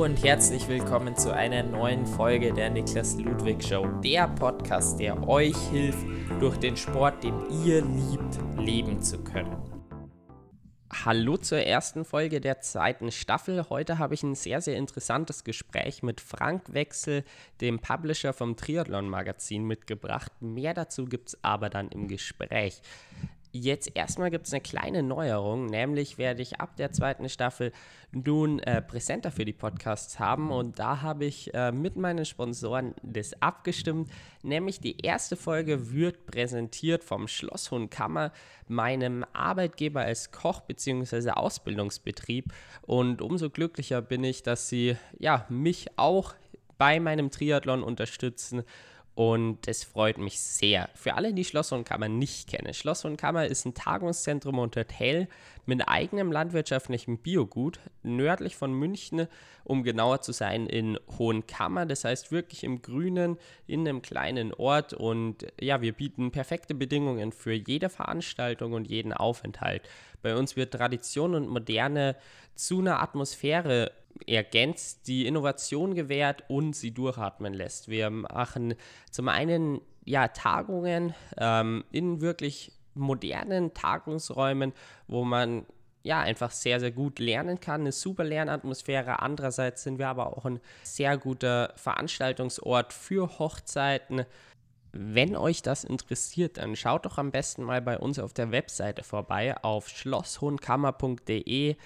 Und herzlich willkommen zu einer neuen Folge der Niklas Ludwig Show, der Podcast, der euch hilft, durch den Sport, den ihr liebt, leben zu können. Hallo zur ersten Folge der zweiten Staffel. Heute habe ich ein sehr, sehr interessantes Gespräch mit Frank Wechsel, dem Publisher vom Triathlon Magazin, mitgebracht. Mehr dazu gibt es aber dann im Gespräch. Jetzt erstmal gibt es eine kleine Neuerung, nämlich werde ich ab der zweiten Staffel nun äh, Präsenter für die Podcasts haben und da habe ich äh, mit meinen Sponsoren das abgestimmt, nämlich die erste Folge wird präsentiert vom Schlosshund Kammer, meinem Arbeitgeber als Koch bzw. Ausbildungsbetrieb und umso glücklicher bin ich, dass sie ja mich auch bei meinem Triathlon unterstützen und es freut mich sehr. Für alle, die Schloss und Kammer nicht kennen. Schloss und Kammer ist ein Tagungszentrum und Hotel mit eigenem landwirtschaftlichen Biogut nördlich von München, um genauer zu sein, in Hohenkammer. Das heißt wirklich im Grünen, in einem kleinen Ort. Und ja, wir bieten perfekte Bedingungen für jede Veranstaltung und jeden Aufenthalt. Bei uns wird Tradition und Moderne zu einer Atmosphäre ergänzt, die Innovation gewährt und sie durchatmen lässt. Wir machen zum einen ja Tagungen ähm, in wirklich modernen Tagungsräumen, wo man ja einfach sehr, sehr gut lernen kann, eine super Lernatmosphäre. Andererseits sind wir aber auch ein sehr guter Veranstaltungsort für Hochzeiten. Wenn euch das interessiert, dann schaut doch am besten mal bei uns auf der Webseite vorbei auf schlosshohenkammer.de.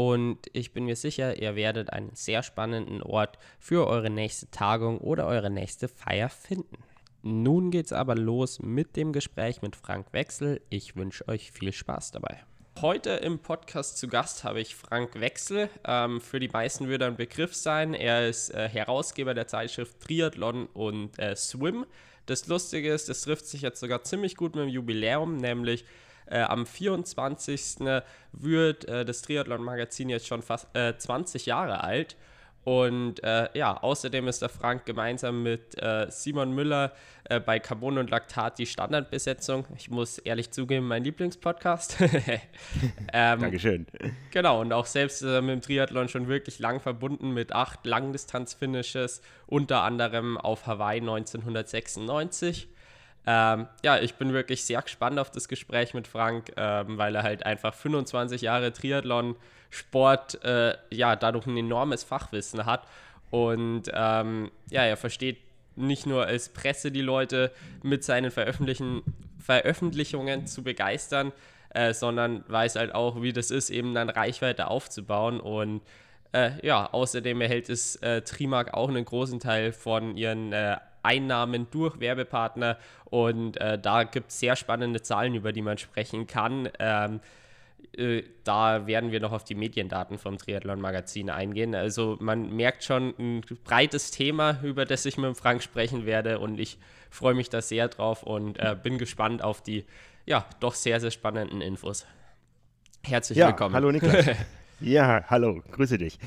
Und ich bin mir sicher, ihr werdet einen sehr spannenden Ort für eure nächste Tagung oder eure nächste Feier finden. Nun geht's aber los mit dem Gespräch mit Frank Wechsel. Ich wünsche euch viel Spaß dabei. Heute im Podcast zu Gast habe ich Frank Wechsel. Ähm, für die meisten würde er ein Begriff sein. Er ist äh, Herausgeber der Zeitschrift Triathlon und äh, Swim. Das Lustige ist, das trifft sich jetzt sogar ziemlich gut mit dem Jubiläum, nämlich äh, am 24. wird äh, das Triathlon-Magazin jetzt schon fast äh, 20 Jahre alt. Und äh, ja, außerdem ist der Frank gemeinsam mit äh, Simon Müller äh, bei Carbon und Laktat die Standardbesetzung. Ich muss ehrlich zugeben, mein Lieblingspodcast. ähm, Dankeschön. Genau, und auch selbst mit dem Triathlon schon wirklich lang verbunden mit acht Langdistanz-Finishes, unter anderem auf Hawaii 1996. Ähm, ja, ich bin wirklich sehr gespannt auf das Gespräch mit Frank, ähm, weil er halt einfach 25 Jahre Triathlon-Sport, äh, ja, dadurch ein enormes Fachwissen hat. Und ähm, ja, er versteht nicht nur als Presse die Leute mit seinen Veröffentlichen Veröffentlichungen zu begeistern, äh, sondern weiß halt auch, wie das ist, eben dann Reichweite aufzubauen. Und äh, ja, außerdem erhält es äh, Trimark auch einen großen Teil von ihren äh, Einnahmen durch Werbepartner und äh, da gibt es sehr spannende Zahlen, über die man sprechen kann. Ähm, äh, da werden wir noch auf die Mediendaten vom Triathlon-Magazin eingehen. Also man merkt schon ein breites Thema, über das ich mit Frank sprechen werde und ich freue mich da sehr drauf und äh, bin gespannt auf die ja doch sehr, sehr spannenden Infos. Herzlich ja, willkommen. Hallo Niklas. ja, hallo, grüße dich.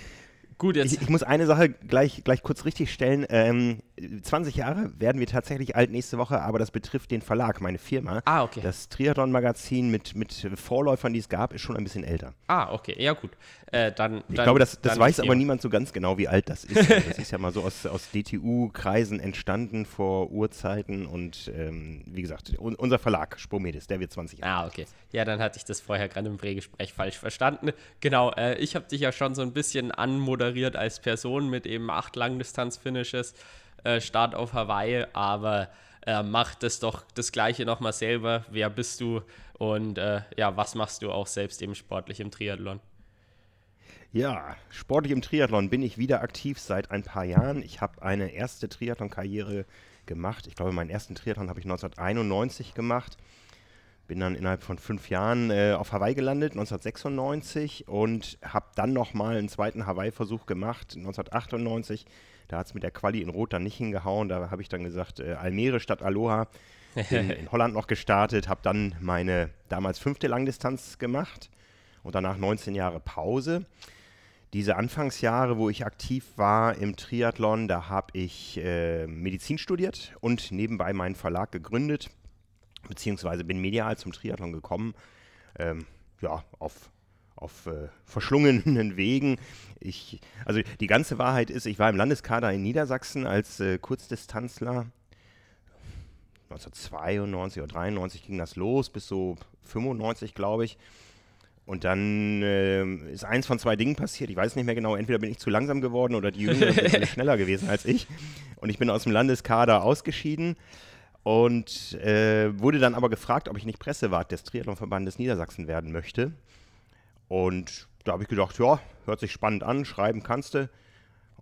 Gut. Ich, ich, muss eine Sache gleich, gleich kurz richtig stellen. Ähm, 20 Jahre werden wir tatsächlich alt nächste Woche, aber das betrifft den Verlag, meine Firma. Ah, okay. Das Triathlon-Magazin mit, mit Vorläufern, die es gab, ist schon ein bisschen älter. Ah, okay. Ja, gut. Äh, dann, ich dann, glaube, das, das weiß aber niemand so ganz genau, wie alt das ist. Also das ist ja mal so aus, aus DTU-Kreisen entstanden vor Urzeiten und ähm, wie gesagt, un unser Verlag, Spomedis, der wird 20 Jahre. Ah, okay. Ja, dann hatte ich das vorher gerade im Prägespräch falsch verstanden. Genau, äh, ich habe dich ja schon so ein bisschen anmoderiert als Person mit eben acht Langdistanz-Finishes. Äh, Start auf Hawaii, aber äh, mach das doch das Gleiche nochmal selber. Wer bist du und äh, ja, was machst du auch selbst eben sportlich im Triathlon? Ja, sportlich im Triathlon bin ich wieder aktiv seit ein paar Jahren. Ich habe eine erste Triathlon-Karriere gemacht. Ich glaube, meinen ersten Triathlon habe ich 1991 gemacht. Bin dann innerhalb von fünf Jahren äh, auf Hawaii gelandet, 1996, und habe dann nochmal einen zweiten Hawaii-Versuch gemacht, 1998 da hat es mit der Quali in Rot dann nicht hingehauen. Da habe ich dann gesagt, äh, Almere statt Aloha. In, in Holland noch gestartet, habe dann meine damals fünfte Langdistanz gemacht und danach 19 Jahre Pause. Diese Anfangsjahre, wo ich aktiv war im Triathlon, da habe ich äh, Medizin studiert und nebenbei meinen Verlag gegründet, beziehungsweise bin medial zum Triathlon gekommen. Ähm, ja, auf auf äh, verschlungenen Wegen. Ich, also die ganze Wahrheit ist, ich war im Landeskader in Niedersachsen als äh, Kurzdistanzler. 1992 oder 93 ging das los, bis so 95, glaube ich. Und dann äh, ist eins von zwei Dingen passiert. Ich weiß nicht mehr genau. Entweder bin ich zu langsam geworden oder die Jüngeren sind schneller gewesen als ich. Und ich bin aus dem Landeskader ausgeschieden und äh, wurde dann aber gefragt, ob ich nicht Pressewart des Triathlonverbandes Niedersachsen werden möchte. Und da habe ich gedacht, ja, hört sich spannend an, schreiben kannst du.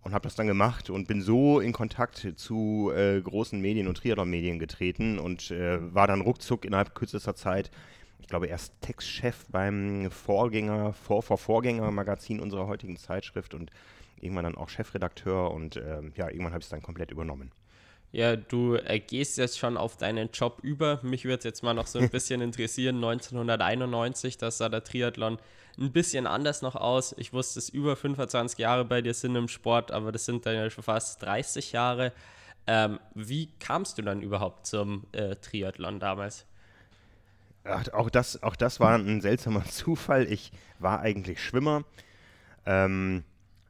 Und habe das dann gemacht und bin so in Kontakt zu äh, großen Medien und Triathlon-Medien getreten und äh, war dann ruckzuck innerhalb kürzester Zeit, ich glaube, erst Textchef beim Vorgänger, Vor vor Vorgänger-Magazin unserer heutigen Zeitschrift und irgendwann dann auch Chefredakteur und äh, ja, irgendwann habe ich es dann komplett übernommen. Ja, du äh, gehst jetzt schon auf deinen Job über. Mich würde jetzt mal noch so ein bisschen interessieren. 1991, da sah der Triathlon ein bisschen anders noch aus. Ich wusste, es über 25 Jahre bei dir sind im Sport, aber das sind dann ja schon fast 30 Jahre. Ähm, wie kamst du dann überhaupt zum äh, Triathlon damals? Ach, auch, das, auch das war ein seltsamer Zufall. Ich war eigentlich Schwimmer, ähm,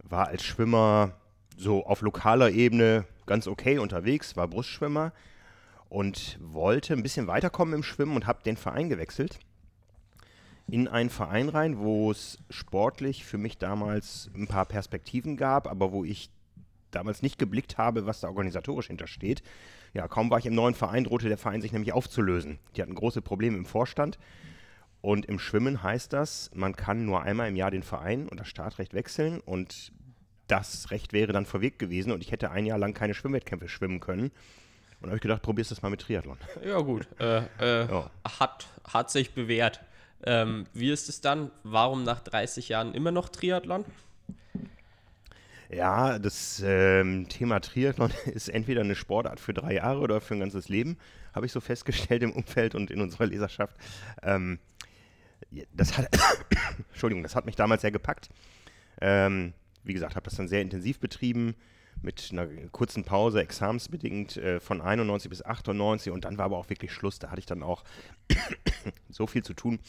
war als Schwimmer so auf lokaler Ebene ganz okay unterwegs, war Brustschwimmer und wollte ein bisschen weiterkommen im Schwimmen und habe den Verein gewechselt. In einen Verein rein, wo es sportlich für mich damals ein paar Perspektiven gab, aber wo ich damals nicht geblickt habe, was da organisatorisch hintersteht. Ja, kaum war ich im neuen Verein, drohte der Verein sich nämlich aufzulösen. Die hatten große Probleme im Vorstand. Und im Schwimmen heißt das, man kann nur einmal im Jahr den Verein und das Startrecht wechseln und das Recht wäre dann verwirkt gewesen und ich hätte ein Jahr lang keine Schwimmwettkämpfe schwimmen können. Und da habe ich gedacht, probierst das mal mit Triathlon. Ja, gut. Äh, äh, ja. Hat, hat sich bewährt. Ähm, wie ist es dann? Warum nach 30 Jahren immer noch Triathlon? Ja, das ähm, Thema Triathlon ist entweder eine Sportart für drei Jahre oder für ein ganzes Leben, habe ich so festgestellt im Umfeld und in unserer Leserschaft. Ähm, das hat, Entschuldigung, das hat mich damals sehr gepackt. Ähm, wie gesagt, habe das dann sehr intensiv betrieben mit einer kurzen Pause, examensbedingt äh, von 91 bis 98 und dann war aber auch wirklich Schluss. Da hatte ich dann auch so viel zu tun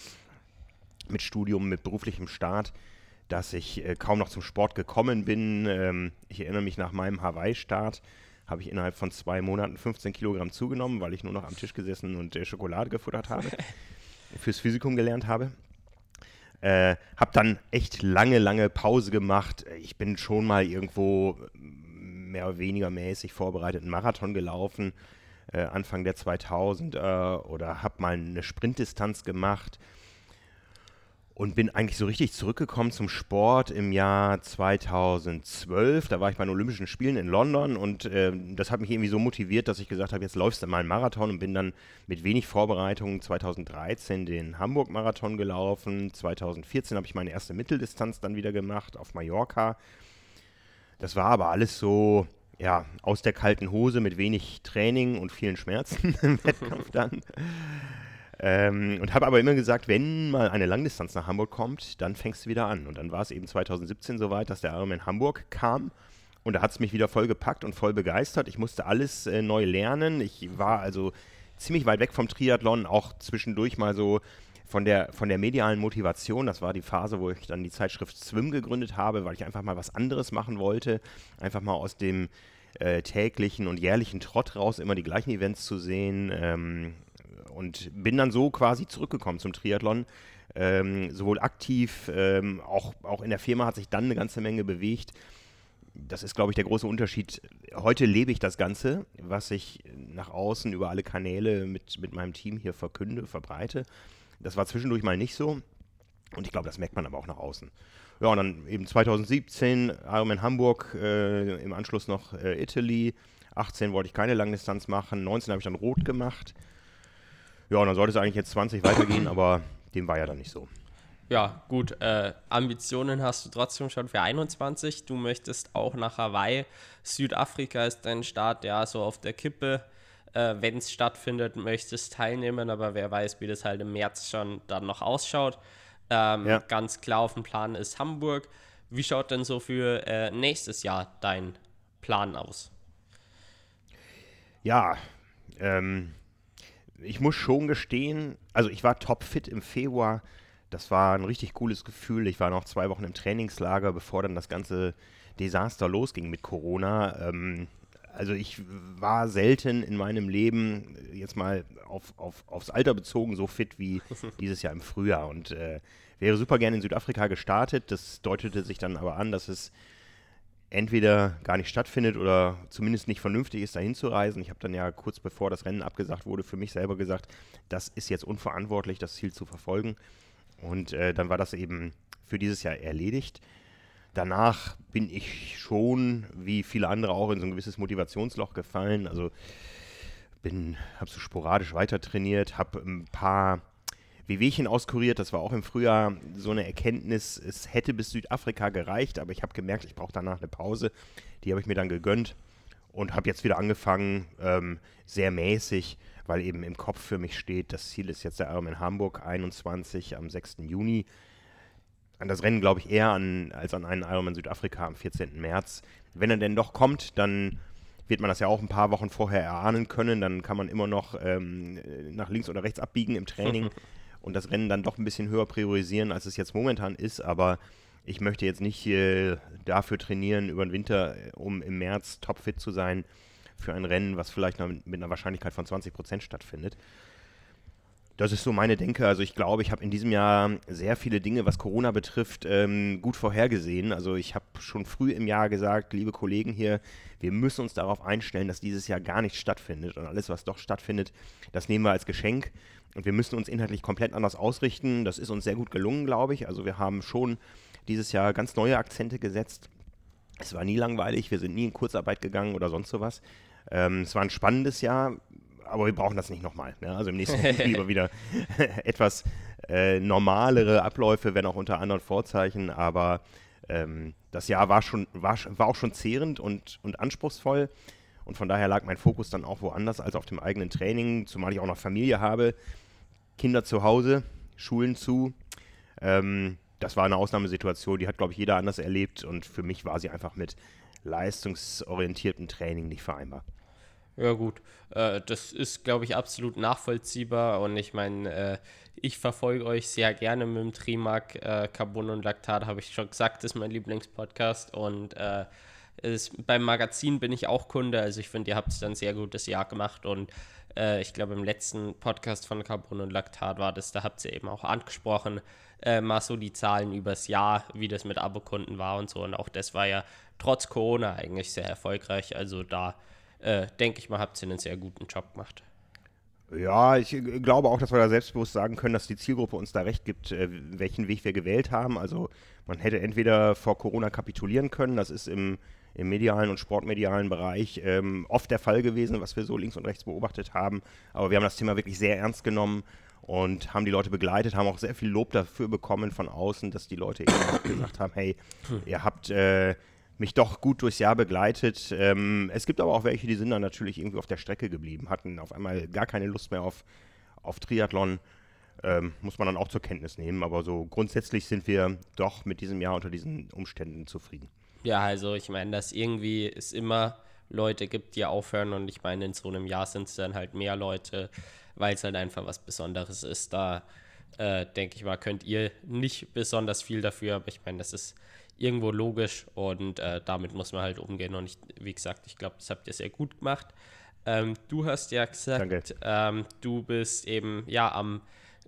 mit Studium, mit beruflichem Start, dass ich äh, kaum noch zum Sport gekommen bin. Ähm, ich erinnere mich nach meinem Hawaii-Start habe ich innerhalb von zwei Monaten 15 Kilogramm zugenommen, weil ich nur noch am Tisch gesessen und äh, Schokolade gefuttert habe, fürs Physikum gelernt habe. Äh, hab dann echt lange, lange Pause gemacht. Ich bin schon mal irgendwo mehr oder weniger mäßig vorbereitet einen Marathon gelaufen, äh, Anfang der 2000er, oder hab mal eine Sprintdistanz gemacht und bin eigentlich so richtig zurückgekommen zum Sport im Jahr 2012. Da war ich bei den Olympischen Spielen in London und äh, das hat mich irgendwie so motiviert, dass ich gesagt habe, jetzt läufst du mal einen Marathon und bin dann mit wenig Vorbereitung 2013 den Hamburg-Marathon gelaufen. 2014 habe ich meine erste Mitteldistanz dann wieder gemacht auf Mallorca. Das war aber alles so, ja, aus der kalten Hose mit wenig Training und vielen Schmerzen im Wettkampf dann. Ähm, und habe aber immer gesagt, wenn mal eine Langdistanz nach Hamburg kommt, dann fängst du wieder an. Und dann war es eben 2017 soweit, dass der Ironman Hamburg kam. Und da hat es mich wieder voll gepackt und voll begeistert. Ich musste alles äh, neu lernen. Ich war also ziemlich weit weg vom Triathlon, auch zwischendurch mal so von der, von der medialen Motivation. Das war die Phase, wo ich dann die Zeitschrift Swim gegründet habe, weil ich einfach mal was anderes machen wollte. Einfach mal aus dem äh, täglichen und jährlichen Trott raus immer die gleichen Events zu sehen. Ähm, und bin dann so quasi zurückgekommen zum Triathlon. Ähm, sowohl aktiv, ähm, auch, auch in der Firma hat sich dann eine ganze Menge bewegt. Das ist, glaube ich, der große Unterschied. Heute lebe ich das Ganze, was ich nach außen über alle Kanäle mit, mit meinem Team hier verkünde, verbreite. Das war zwischendurch mal nicht so. Und ich glaube, das merkt man aber auch nach außen. Ja, und dann eben 2017 Ironman Hamburg, äh, im Anschluss noch äh, Italy. 18 wollte ich keine Langdistanz machen, 19 habe ich dann Rot gemacht. Ja, und dann sollte es eigentlich jetzt 20 weitergehen, aber dem war ja dann nicht so. Ja, gut. Äh, Ambitionen hast du trotzdem schon für 21. Du möchtest auch nach Hawaii. Südafrika ist dein Start, ja, so auf der Kippe. Äh, Wenn es stattfindet, möchtest teilnehmen, aber wer weiß, wie das halt im März schon dann noch ausschaut. Ähm, ja. Ganz klar auf dem Plan ist Hamburg. Wie schaut denn so für äh, nächstes Jahr dein Plan aus? Ja, ähm, ich muss schon gestehen, also ich war topfit im Februar das war ein richtig cooles Gefühl. Ich war noch zwei Wochen im Trainingslager, bevor dann das ganze Desaster losging mit Corona. Ähm, also ich war selten in meinem Leben, jetzt mal auf, auf, aufs Alter bezogen, so fit wie dieses Jahr im Frühjahr. Und äh, wäre super gerne in Südafrika gestartet. Das deutete sich dann aber an, dass es entweder gar nicht stattfindet oder zumindest nicht vernünftig ist, dahin zu reisen. Ich habe dann ja kurz bevor das Rennen abgesagt wurde, für mich selber gesagt, das ist jetzt unverantwortlich, das Ziel zu verfolgen. Und äh, dann war das eben für dieses Jahr erledigt. Danach bin ich schon, wie viele andere auch, in so ein gewisses Motivationsloch gefallen. Also bin, habe so sporadisch weiter trainiert, habe ein paar Wehwehchen auskuriert. Das war auch im Frühjahr so eine Erkenntnis. Es hätte bis Südafrika gereicht, aber ich habe gemerkt, ich brauche danach eine Pause. Die habe ich mir dann gegönnt und habe jetzt wieder angefangen, ähm, sehr mäßig, weil eben im Kopf für mich steht, das Ziel ist jetzt der Ironman Hamburg 21 am 6. Juni. An das Rennen glaube ich eher an, als an einen Ironman Südafrika am 14. März. Wenn er denn doch kommt, dann wird man das ja auch ein paar Wochen vorher erahnen können. Dann kann man immer noch ähm, nach links oder rechts abbiegen im Training. und das Rennen dann doch ein bisschen höher priorisieren, als es jetzt momentan ist. Aber ich möchte jetzt nicht äh, dafür trainieren über den Winter, äh, um im März topfit zu sein für ein Rennen, was vielleicht mit einer Wahrscheinlichkeit von 20 Prozent stattfindet. Das ist so meine Denke. Also ich glaube, ich habe in diesem Jahr sehr viele Dinge, was Corona betrifft, ähm, gut vorhergesehen. Also ich habe schon früh im Jahr gesagt, liebe Kollegen hier, wir müssen uns darauf einstellen, dass dieses Jahr gar nichts stattfindet. Und alles, was doch stattfindet, das nehmen wir als Geschenk. Und wir müssen uns inhaltlich komplett anders ausrichten. Das ist uns sehr gut gelungen, glaube ich. Also wir haben schon dieses Jahr ganz neue Akzente gesetzt. Es war nie langweilig, wir sind nie in Kurzarbeit gegangen oder sonst sowas. Ähm, es war ein spannendes Jahr, aber wir brauchen das nicht nochmal. Ne? Also im nächsten Jahr lieber wieder etwas äh, normalere Abläufe, wenn auch unter anderen Vorzeichen. Aber ähm, das Jahr war, schon, war, war auch schon zehrend und, und anspruchsvoll. Und von daher lag mein Fokus dann auch woanders als auf dem eigenen Training, zumal ich auch noch Familie habe. Kinder zu Hause, Schulen zu. Ähm, das war eine Ausnahmesituation, die hat, glaube ich, jeder anders erlebt und für mich war sie einfach mit leistungsorientiertem Training nicht vereinbar. Ja gut, äh, das ist, glaube ich, absolut nachvollziehbar und ich meine, äh, ich verfolge euch sehr gerne mit dem Trimark. Äh, Carbon und Laktat, habe ich schon gesagt, ist mein Lieblingspodcast und äh, ist, beim Magazin bin ich auch Kunde, also ich finde, ihr habt es dann sehr gutes Jahr gemacht und äh, ich glaube, im letzten Podcast von Carbon und Laktat war das, da habt ihr eben auch angesprochen, äh, mal so die Zahlen übers Jahr, wie das mit Abokunden war und so. Und auch das war ja trotz Corona eigentlich sehr erfolgreich. Also da äh, denke ich mal, habt ihr einen sehr guten Job gemacht. Ja, ich glaube auch, dass wir da selbstbewusst sagen können, dass die Zielgruppe uns da recht gibt, äh, welchen Weg wir gewählt haben. Also man hätte entweder vor Corona kapitulieren können, das ist im im medialen und sportmedialen Bereich ähm, oft der Fall gewesen, was wir so links und rechts beobachtet haben. Aber wir haben das Thema wirklich sehr ernst genommen und haben die Leute begleitet, haben auch sehr viel Lob dafür bekommen von außen, dass die Leute eben gesagt haben, hey, ihr habt äh, mich doch gut durchs Jahr begleitet. Ähm, es gibt aber auch welche, die sind dann natürlich irgendwie auf der Strecke geblieben, hatten auf einmal gar keine Lust mehr auf, auf Triathlon. Ähm, muss man dann auch zur Kenntnis nehmen. Aber so grundsätzlich sind wir doch mit diesem Jahr unter diesen Umständen zufrieden. Ja, also ich meine, dass irgendwie es immer Leute gibt, die aufhören und ich meine, in so einem Jahr sind es dann halt mehr Leute, weil es halt einfach was Besonderes ist. Da äh, denke ich mal, könnt ihr nicht besonders viel dafür, aber ich meine, das ist irgendwo logisch und äh, damit muss man halt umgehen und ich, wie gesagt, ich glaube, das habt ihr sehr gut gemacht. Ähm, du hast ja gesagt, ähm, du bist eben ja am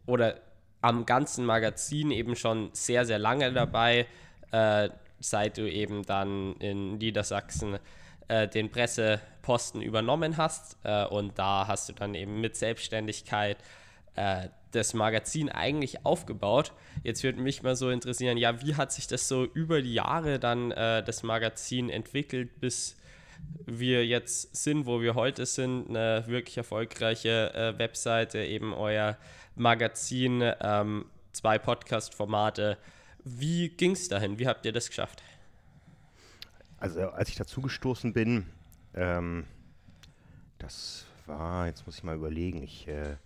oder am ganzen Magazin eben schon sehr, sehr lange dabei. Äh, seit du eben dann in Niedersachsen äh, den Presseposten übernommen hast. Äh, und da hast du dann eben mit Selbstständigkeit äh, das Magazin eigentlich aufgebaut. Jetzt würde mich mal so interessieren, ja, wie hat sich das so über die Jahre dann äh, das Magazin entwickelt, bis wir jetzt sind, wo wir heute sind, eine wirklich erfolgreiche äh, Webseite, eben euer Magazin, ähm, zwei Podcast-Formate, wie ging es dahin? Wie habt ihr das geschafft? Also als ich dazugestoßen bin, ähm, das war, jetzt muss ich mal überlegen, ich, äh,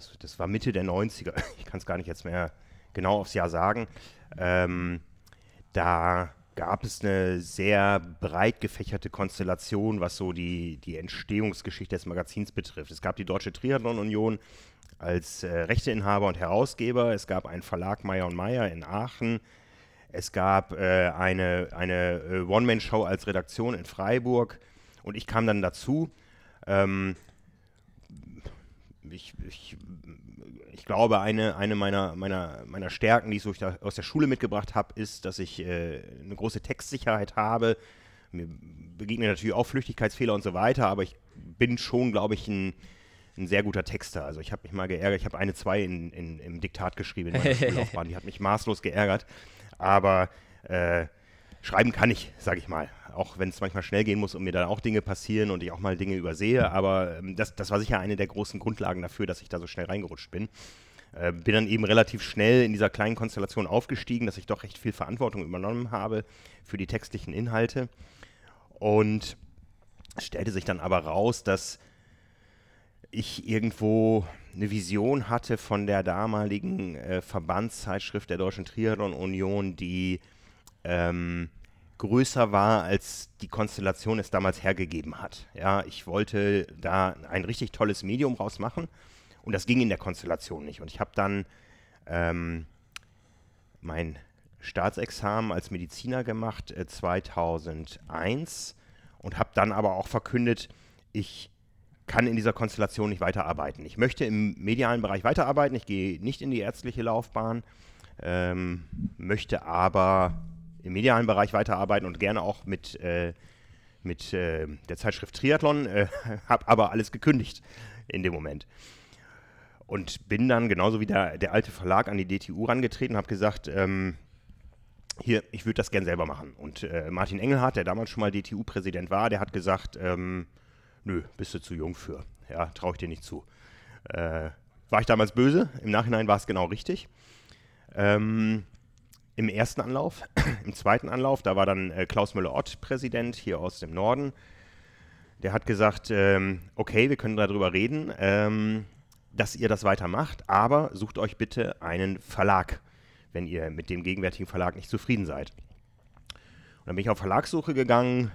das, das war Mitte der 90er, ich kann es gar nicht jetzt mehr genau aufs Jahr sagen. Ähm, da gab es eine sehr breit gefächerte Konstellation, was so die, die Entstehungsgeschichte des Magazins betrifft. Es gab die Deutsche Triathlon Union, als äh, Rechteinhaber und Herausgeber. Es gab einen Verlag Meyer und Meyer in Aachen. Es gab äh, eine, eine äh, One-Man-Show als Redaktion in Freiburg und ich kam dann dazu. Ähm, ich, ich, ich, glaube, eine, eine meiner, meiner, meiner Stärken, die ich so aus der Schule mitgebracht habe, ist, dass ich äh, eine große Textsicherheit habe. Mir begegnen natürlich auch Flüchtigkeitsfehler und so weiter, aber ich bin schon, glaube ich, ein, ein sehr guter Texter. Also ich habe mich mal geärgert, ich habe eine zwei in, in, im Diktat geschrieben in meiner Schullaufbahn, die hat mich maßlos geärgert. Aber äh, schreiben kann ich, sage ich mal. Auch wenn es manchmal schnell gehen muss und mir dann auch Dinge passieren und ich auch mal Dinge übersehe. Aber ähm, das, das war sicher eine der großen Grundlagen dafür, dass ich da so schnell reingerutscht bin. Äh, bin dann eben relativ schnell in dieser kleinen Konstellation aufgestiegen, dass ich doch recht viel Verantwortung übernommen habe für die textlichen Inhalte. Und es stellte sich dann aber raus, dass ich irgendwo eine Vision hatte von der damaligen äh, Verbandszeitschrift der Deutschen Triathlon Union, die ähm, größer war, als die Konstellation es damals hergegeben hat. Ja, ich wollte da ein richtig tolles Medium rausmachen und das ging in der Konstellation nicht. Und ich habe dann ähm, mein Staatsexamen als Mediziner gemacht äh, 2001 und habe dann aber auch verkündet, ich kann in dieser Konstellation nicht weiterarbeiten. Ich möchte im medialen Bereich weiterarbeiten, ich gehe nicht in die ärztliche Laufbahn, ähm, möchte aber im medialen Bereich weiterarbeiten und gerne auch mit, äh, mit äh, der Zeitschrift Triathlon, äh, habe aber alles gekündigt in dem Moment. Und bin dann genauso wie der, der alte Verlag an die DTU rangetreten und habe gesagt, ähm, hier, ich würde das gern selber machen. Und äh, Martin Engelhardt, der damals schon mal DTU-Präsident war, der hat gesagt, ähm, nö, bist du zu jung für. Ja, traue ich dir nicht zu. Äh, war ich damals böse? Im Nachhinein war es genau richtig. Ähm, Im ersten Anlauf, im zweiten Anlauf, da war dann äh, Klaus Müller-Ott Präsident hier aus dem Norden. Der hat gesagt, ähm, okay, wir können darüber reden, ähm, dass ihr das weitermacht, aber sucht euch bitte einen Verlag, wenn ihr mit dem gegenwärtigen Verlag nicht zufrieden seid. Und dann bin ich auf Verlagssuche gegangen,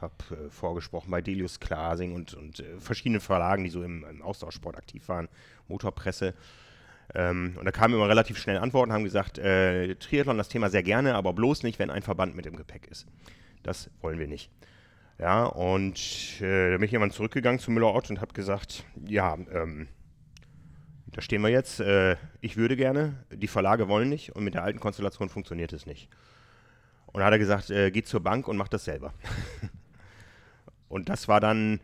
habe äh, vorgesprochen bei Delius Klasing und, und äh, verschiedenen Verlagen, die so im, im Austauschsport aktiv waren, Motorpresse. Ähm, und da kamen immer relativ schnell Antworten, haben gesagt, äh, Triathlon das Thema sehr gerne, aber bloß nicht, wenn ein Verband mit im Gepäck ist. Das wollen wir nicht. Ja, und äh, da bin ich irgendwann zurückgegangen zu Müller-Ott und habe gesagt, ja, ähm, da stehen wir jetzt. Äh, ich würde gerne, die Verlage wollen nicht und mit der alten Konstellation funktioniert es nicht. Und da hat er gesagt, äh, geht zur Bank und macht das selber. Und das war dann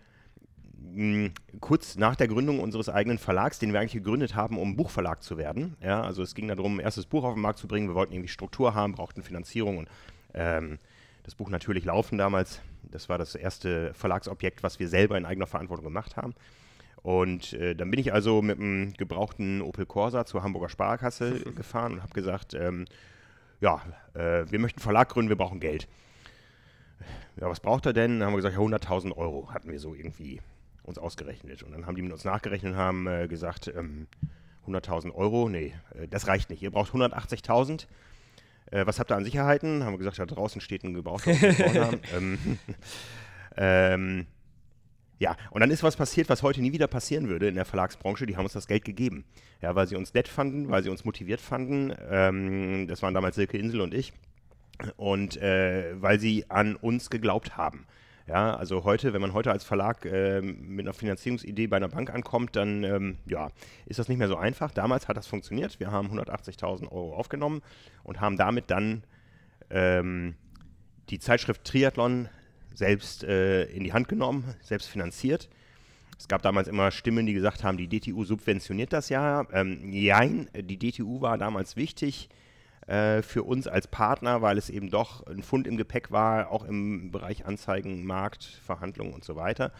kurz nach der Gründung unseres eigenen Verlags, den wir eigentlich gegründet haben, um Buchverlag zu werden. Ja, also es ging darum, ein erstes Buch auf den Markt zu bringen. Wir wollten irgendwie Struktur haben, brauchten Finanzierung und ähm, das Buch natürlich laufen damals. Das war das erste Verlagsobjekt, was wir selber in eigener Verantwortung gemacht haben. Und äh, dann bin ich also mit einem gebrauchten Opel Corsa zur Hamburger Sparkasse gefahren und habe gesagt, ähm, ja, äh, wir möchten Verlag gründen, wir brauchen Geld ja, was braucht er denn? Dann haben wir gesagt, ja, 100.000 Euro hatten wir so irgendwie uns ausgerechnet. Und dann haben die mit uns nachgerechnet und haben äh, gesagt, ähm, 100.000 Euro, nee, äh, das reicht nicht. Ihr braucht 180.000. Äh, was habt ihr an Sicherheiten? Haben wir gesagt, da draußen steht ein Gebrauchsauto. ähm, ähm, ja, und dann ist was passiert, was heute nie wieder passieren würde in der Verlagsbranche. Die haben uns das Geld gegeben. Ja, weil sie uns nett fanden, weil sie uns motiviert fanden. Ähm, das waren damals Silke Insel und ich und äh, weil sie an uns geglaubt haben. Ja, also heute, wenn man heute als Verlag äh, mit einer Finanzierungsidee bei einer Bank ankommt, dann ähm, ja, ist das nicht mehr so einfach. Damals hat das funktioniert. Wir haben 180.000 Euro aufgenommen und haben damit dann ähm, die Zeitschrift Triathlon selbst äh, in die Hand genommen, selbst finanziert. Es gab damals immer Stimmen, die gesagt haben, die DTU subventioniert das ja. Ähm, nein, die DTU war damals wichtig äh, für uns als Partner, weil es eben doch ein Fund im Gepäck war, auch im Bereich Anzeigen, Markt, Verhandlungen und so weiter.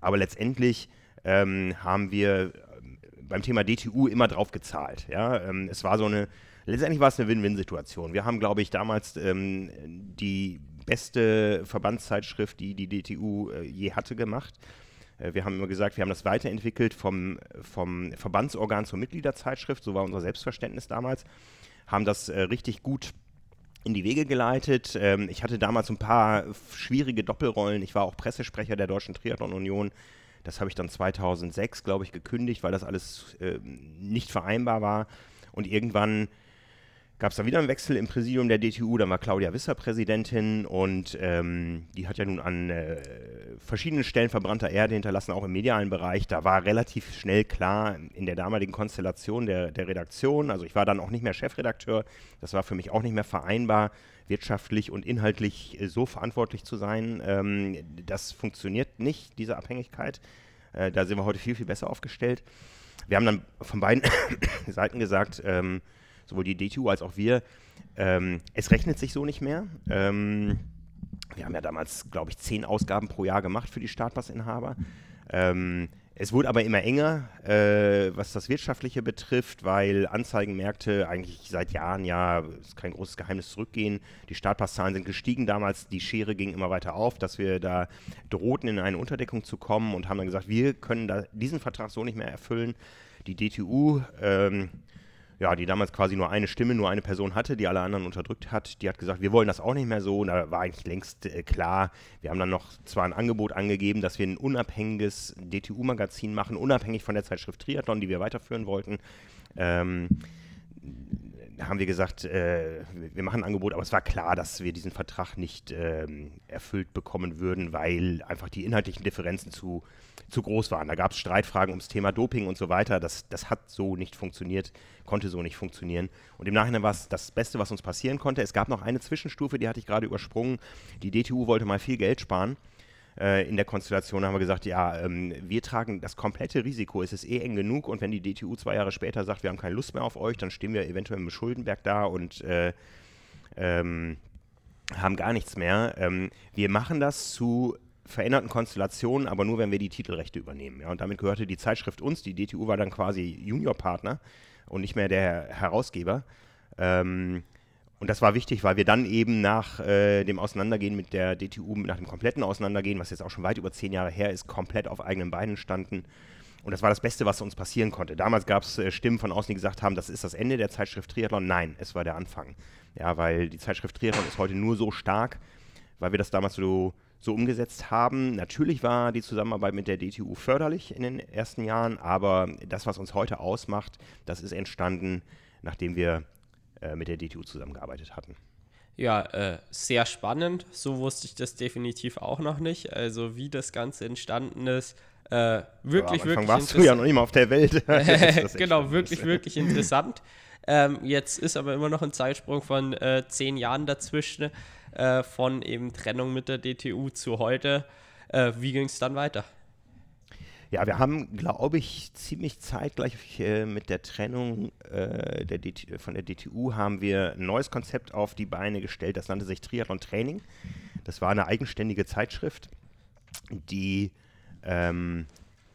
Aber letztendlich ähm, haben wir ähm, beim Thema DTU immer drauf gezahlt. Ja? Ähm, es war so eine, letztendlich war es eine Win-Win-Situation. Wir haben, glaube ich, damals ähm, die beste Verbandszeitschrift, die die DTU äh, je hatte, gemacht. Äh, wir haben immer gesagt, wir haben das weiterentwickelt vom, vom Verbandsorgan zur Mitgliederzeitschrift, so war unser Selbstverständnis damals haben das äh, richtig gut in die Wege geleitet. Ähm, ich hatte damals ein paar schwierige Doppelrollen. Ich war auch Pressesprecher der Deutschen Triathlon Union. Das habe ich dann 2006, glaube ich, gekündigt, weil das alles äh, nicht vereinbar war. Und irgendwann gab es dann wieder einen Wechsel im Präsidium der DTU. Dann war Claudia Wisser Präsidentin und ähm, die hat ja nun an äh, verschiedenen Stellen verbrannter Erde hinterlassen, auch im medialen Bereich. Da war relativ schnell klar in der damaligen Konstellation der, der Redaktion, also ich war dann auch nicht mehr Chefredakteur, das war für mich auch nicht mehr vereinbar, wirtschaftlich und inhaltlich äh, so verantwortlich zu sein. Ähm, das funktioniert nicht, diese Abhängigkeit. Äh, da sind wir heute viel, viel besser aufgestellt. Wir haben dann von beiden Seiten gesagt, ähm, sowohl die DTU als auch wir, ähm, es rechnet sich so nicht mehr. Ähm, wir haben ja damals, glaube ich, zehn Ausgaben pro Jahr gemacht für die Startpassinhaber. Ähm, es wurde aber immer enger, äh, was das Wirtschaftliche betrifft, weil Anzeigenmärkte eigentlich seit Jahren ja, ist kein großes Geheimnis, zurückgehen. Die Startpasszahlen sind gestiegen damals, die Schere ging immer weiter auf, dass wir da drohten, in eine Unterdeckung zu kommen und haben dann gesagt, wir können diesen Vertrag so nicht mehr erfüllen. Die DTU ähm, ja, die damals quasi nur eine Stimme, nur eine Person hatte, die alle anderen unterdrückt hat, die hat gesagt, wir wollen das auch nicht mehr so. Und da war eigentlich längst äh, klar, wir haben dann noch zwar ein Angebot angegeben, dass wir ein unabhängiges DTU-Magazin machen, unabhängig von der Zeitschrift Triathlon, die wir weiterführen wollten. Ähm, haben wir gesagt, äh, wir machen ein Angebot, aber es war klar, dass wir diesen Vertrag nicht ähm, erfüllt bekommen würden, weil einfach die inhaltlichen Differenzen zu, zu groß waren. Da gab es Streitfragen ums Thema Doping und so weiter. Das, das hat so nicht funktioniert, konnte so nicht funktionieren. Und im Nachhinein war es das Beste, was uns passieren konnte. Es gab noch eine Zwischenstufe, die hatte ich gerade übersprungen. Die DTU wollte mal viel Geld sparen äh, in der Konstellation haben wir gesagt, ja, ähm, wir tragen das komplette Risiko, es ist eh eng genug und wenn die DTU zwei Jahre später sagt, wir haben keine Lust mehr auf euch, dann stehen wir eventuell im Schuldenberg da und äh, ähm, haben gar nichts mehr. Ähm, wir machen das zu veränderten Konstellationen, aber nur, wenn wir die Titelrechte übernehmen. Ja? Und damit gehörte die Zeitschrift uns, die DTU war dann quasi Juniorpartner und nicht mehr der Herausgeber. Ähm, und das war wichtig, weil wir dann eben nach äh, dem Auseinandergehen mit der DTU, nach dem kompletten Auseinandergehen, was jetzt auch schon weit über zehn Jahre her ist, komplett auf eigenen Beinen standen. Und das war das Beste, was uns passieren konnte. Damals gab es äh, Stimmen von außen, die gesagt haben, das ist das Ende der Zeitschrift Triathlon. Nein, es war der Anfang. Ja, weil die Zeitschrift Triathlon ist heute nur so stark, weil wir das damals so, so umgesetzt haben. Natürlich war die Zusammenarbeit mit der DTU förderlich in den ersten Jahren, aber das, was uns heute ausmacht, das ist entstanden, nachdem wir äh, mit der DTU zusammengearbeitet hatten. Ja, äh, sehr spannend. So wusste ich das definitiv auch noch nicht. Also wie das Ganze entstanden ist. Äh, wirklich, ja, wirklich warst du ja noch nicht mal auf der Welt. genau, wirklich, wirklich interessant. Ähm, jetzt ist aber immer noch ein Zeitsprung von äh, zehn Jahren dazwischen, äh, von eben Trennung mit der DTU zu heute. Äh, wie ging es dann weiter? Ja, wir haben, glaube ich, ziemlich zeitgleich äh, mit der Trennung äh, der von der DTU haben wir ein neues Konzept auf die Beine gestellt. Das nannte sich Triathlon Training. Das war eine eigenständige Zeitschrift, die ähm,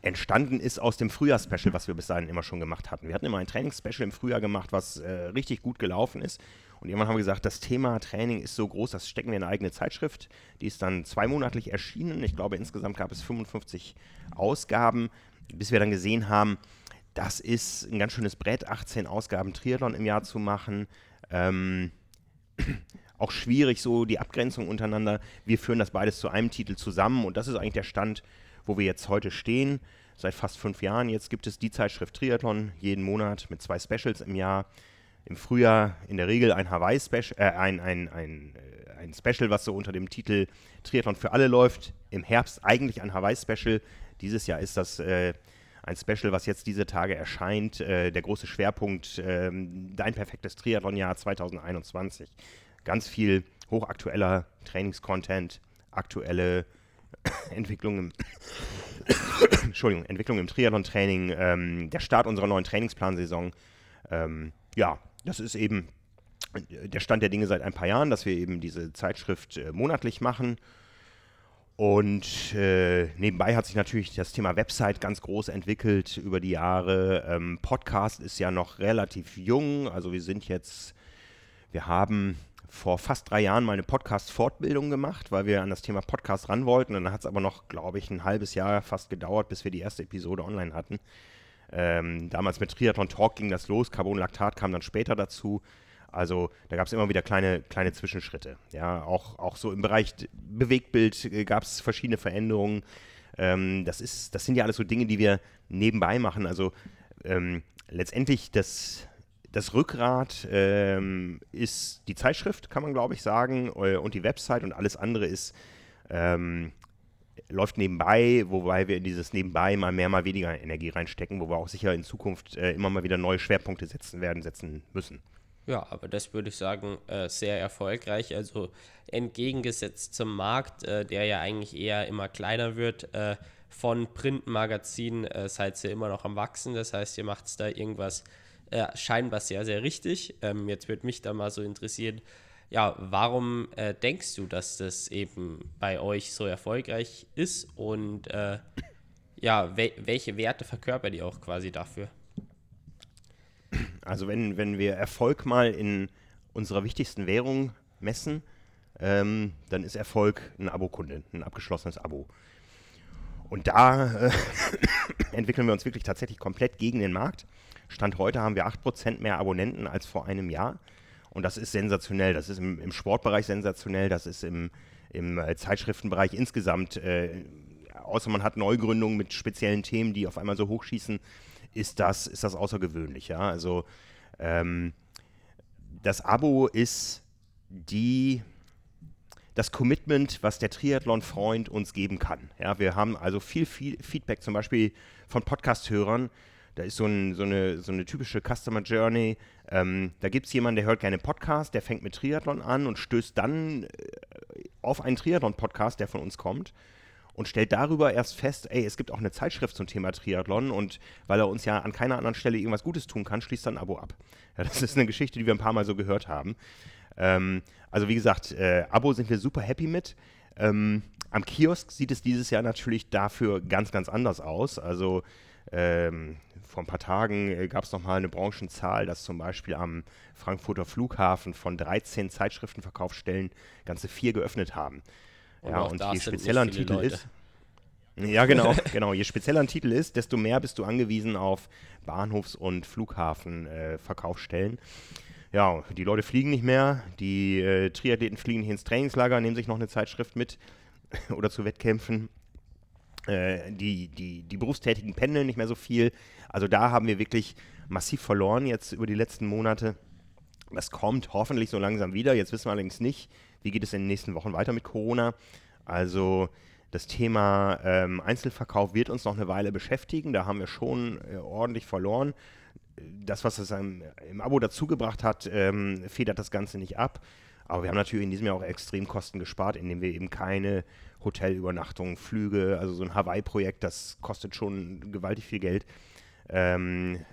entstanden ist aus dem Frühjahrsspecial, was wir bis dahin immer schon gemacht hatten. Wir hatten immer ein Trainingsspecial im Frühjahr gemacht, was äh, richtig gut gelaufen ist. Und irgendwann haben wir gesagt, das Thema Training ist so groß, das stecken wir in eine eigene Zeitschrift. Die ist dann zweimonatlich erschienen. Ich glaube, insgesamt gab es 55 Ausgaben, bis wir dann gesehen haben, das ist ein ganz schönes Brett, 18 Ausgaben Triathlon im Jahr zu machen. Ähm, auch schwierig so die Abgrenzung untereinander. Wir führen das beides zu einem Titel zusammen und das ist eigentlich der Stand, wo wir jetzt heute stehen. Seit fast fünf Jahren jetzt gibt es die Zeitschrift Triathlon jeden Monat mit zwei Specials im Jahr im Frühjahr in der Regel ein Hawaii-Special, äh, ein, ein, ein, äh, ein Special, was so unter dem Titel Triathlon für alle läuft. Im Herbst eigentlich ein Hawaii-Special. Dieses Jahr ist das äh, ein Special, was jetzt diese Tage erscheint. Äh, der große Schwerpunkt, äh, dein perfektes Triathlon-Jahr 2021. Ganz viel hochaktueller Trainingscontent, aktuelle Entwicklung im, Entwicklung im Triathlon-Training, ähm, der Start unserer neuen Trainingsplansaison. Ähm, ja, das ist eben der Stand der Dinge seit ein paar Jahren, dass wir eben diese Zeitschrift äh, monatlich machen. Und äh, nebenbei hat sich natürlich das Thema Website ganz groß entwickelt über die Jahre. Ähm, Podcast ist ja noch relativ jung. Also wir sind jetzt, wir haben vor fast drei Jahren mal eine Podcast-Fortbildung gemacht, weil wir an das Thema Podcast ran wollten. Und dann hat es aber noch, glaube ich, ein halbes Jahr fast gedauert, bis wir die erste Episode online hatten. Ähm, damals mit Triathlon Talk ging das los, Carbonlaktat kam dann später dazu. Also da gab es immer wieder kleine, kleine Zwischenschritte. Ja, auch, auch so im Bereich Bewegtbild äh, gab es verschiedene Veränderungen. Ähm, das, ist, das sind ja alles so Dinge, die wir nebenbei machen. Also ähm, letztendlich das, das Rückgrat ähm, ist die Zeitschrift, kann man glaube ich sagen, äh, und die Website und alles andere ist ähm, läuft nebenbei, wobei wir in dieses Nebenbei mal mehr, mal weniger Energie reinstecken, wo wir auch sicher in Zukunft äh, immer mal wieder neue Schwerpunkte setzen werden, setzen müssen. Ja, aber das würde ich sagen, äh, sehr erfolgreich. Also entgegengesetzt zum Markt, äh, der ja eigentlich eher immer kleiner wird, äh, von Printmagazinen äh, seid ihr immer noch am Wachsen. Das heißt, ihr macht da irgendwas äh, scheinbar sehr, sehr richtig. Ähm, jetzt würde mich da mal so interessieren, ja, warum äh, denkst du, dass das eben bei euch so erfolgreich ist und äh, ja, we welche Werte verkörpert ihr auch quasi dafür? Also wenn, wenn wir Erfolg mal in unserer wichtigsten Währung messen, ähm, dann ist Erfolg ein Abokunde, ein abgeschlossenes Abo. Und da äh, entwickeln wir uns wirklich tatsächlich komplett gegen den Markt. Stand heute haben wir 8% mehr Abonnenten als vor einem Jahr. Und das ist sensationell. Das ist im, im Sportbereich sensationell. Das ist im, im äh, Zeitschriftenbereich insgesamt, äh, außer man hat Neugründungen mit speziellen Themen, die auf einmal so hochschießen, ist das, ist das außergewöhnlich. Ja? Also ähm, das Abo ist die, das Commitment, was der Triathlon-Freund uns geben kann. Ja, wir haben also viel, viel Feedback, zum Beispiel von Podcast-Hörern, da ist so, ein, so, eine, so eine typische Customer Journey. Ähm, da gibt es jemanden, der hört gerne Podcast, der fängt mit Triathlon an und stößt dann äh, auf einen Triathlon-Podcast, der von uns kommt und stellt darüber erst fest, ey, es gibt auch eine Zeitschrift zum Thema Triathlon und weil er uns ja an keiner anderen Stelle irgendwas Gutes tun kann, schließt er ein Abo ab. Ja, das ist eine Geschichte, die wir ein paar Mal so gehört haben. Ähm, also wie gesagt, äh, Abo sind wir super happy mit. Ähm, am Kiosk sieht es dieses Jahr natürlich dafür ganz, ganz anders aus. Also ähm, vor ein paar Tagen äh, gab es nochmal eine Branchenzahl, dass zum Beispiel am Frankfurter Flughafen von 13 Zeitschriftenverkaufsstellen ganze vier geöffnet haben. Und ja, und je spezieller ein Titel Leute. ist. Ja, genau, genau. Je spezieller ein Titel ist, desto mehr bist du angewiesen auf Bahnhofs- und Flughafenverkaufsstellen. Äh, ja, die Leute fliegen nicht mehr, die äh, Triathleten fliegen nicht ins Trainingslager, nehmen sich noch eine Zeitschrift mit oder zu Wettkämpfen die, die, die Berufstätigen pendeln nicht mehr so viel. Also da haben wir wirklich massiv verloren jetzt über die letzten Monate. Das kommt hoffentlich so langsam wieder. Jetzt wissen wir allerdings nicht, wie geht es in den nächsten Wochen weiter mit Corona. Also das Thema ähm, Einzelverkauf wird uns noch eine Weile beschäftigen. Da haben wir schon äh, ordentlich verloren. Das, was es im, im Abo dazugebracht hat, ähm, federt das Ganze nicht ab. Aber wir haben natürlich in diesem Jahr auch extrem Kosten gespart, indem wir eben keine Hotelübernachtungen, Flüge, also so ein Hawaii-Projekt, das kostet schon gewaltig viel Geld. Ähm,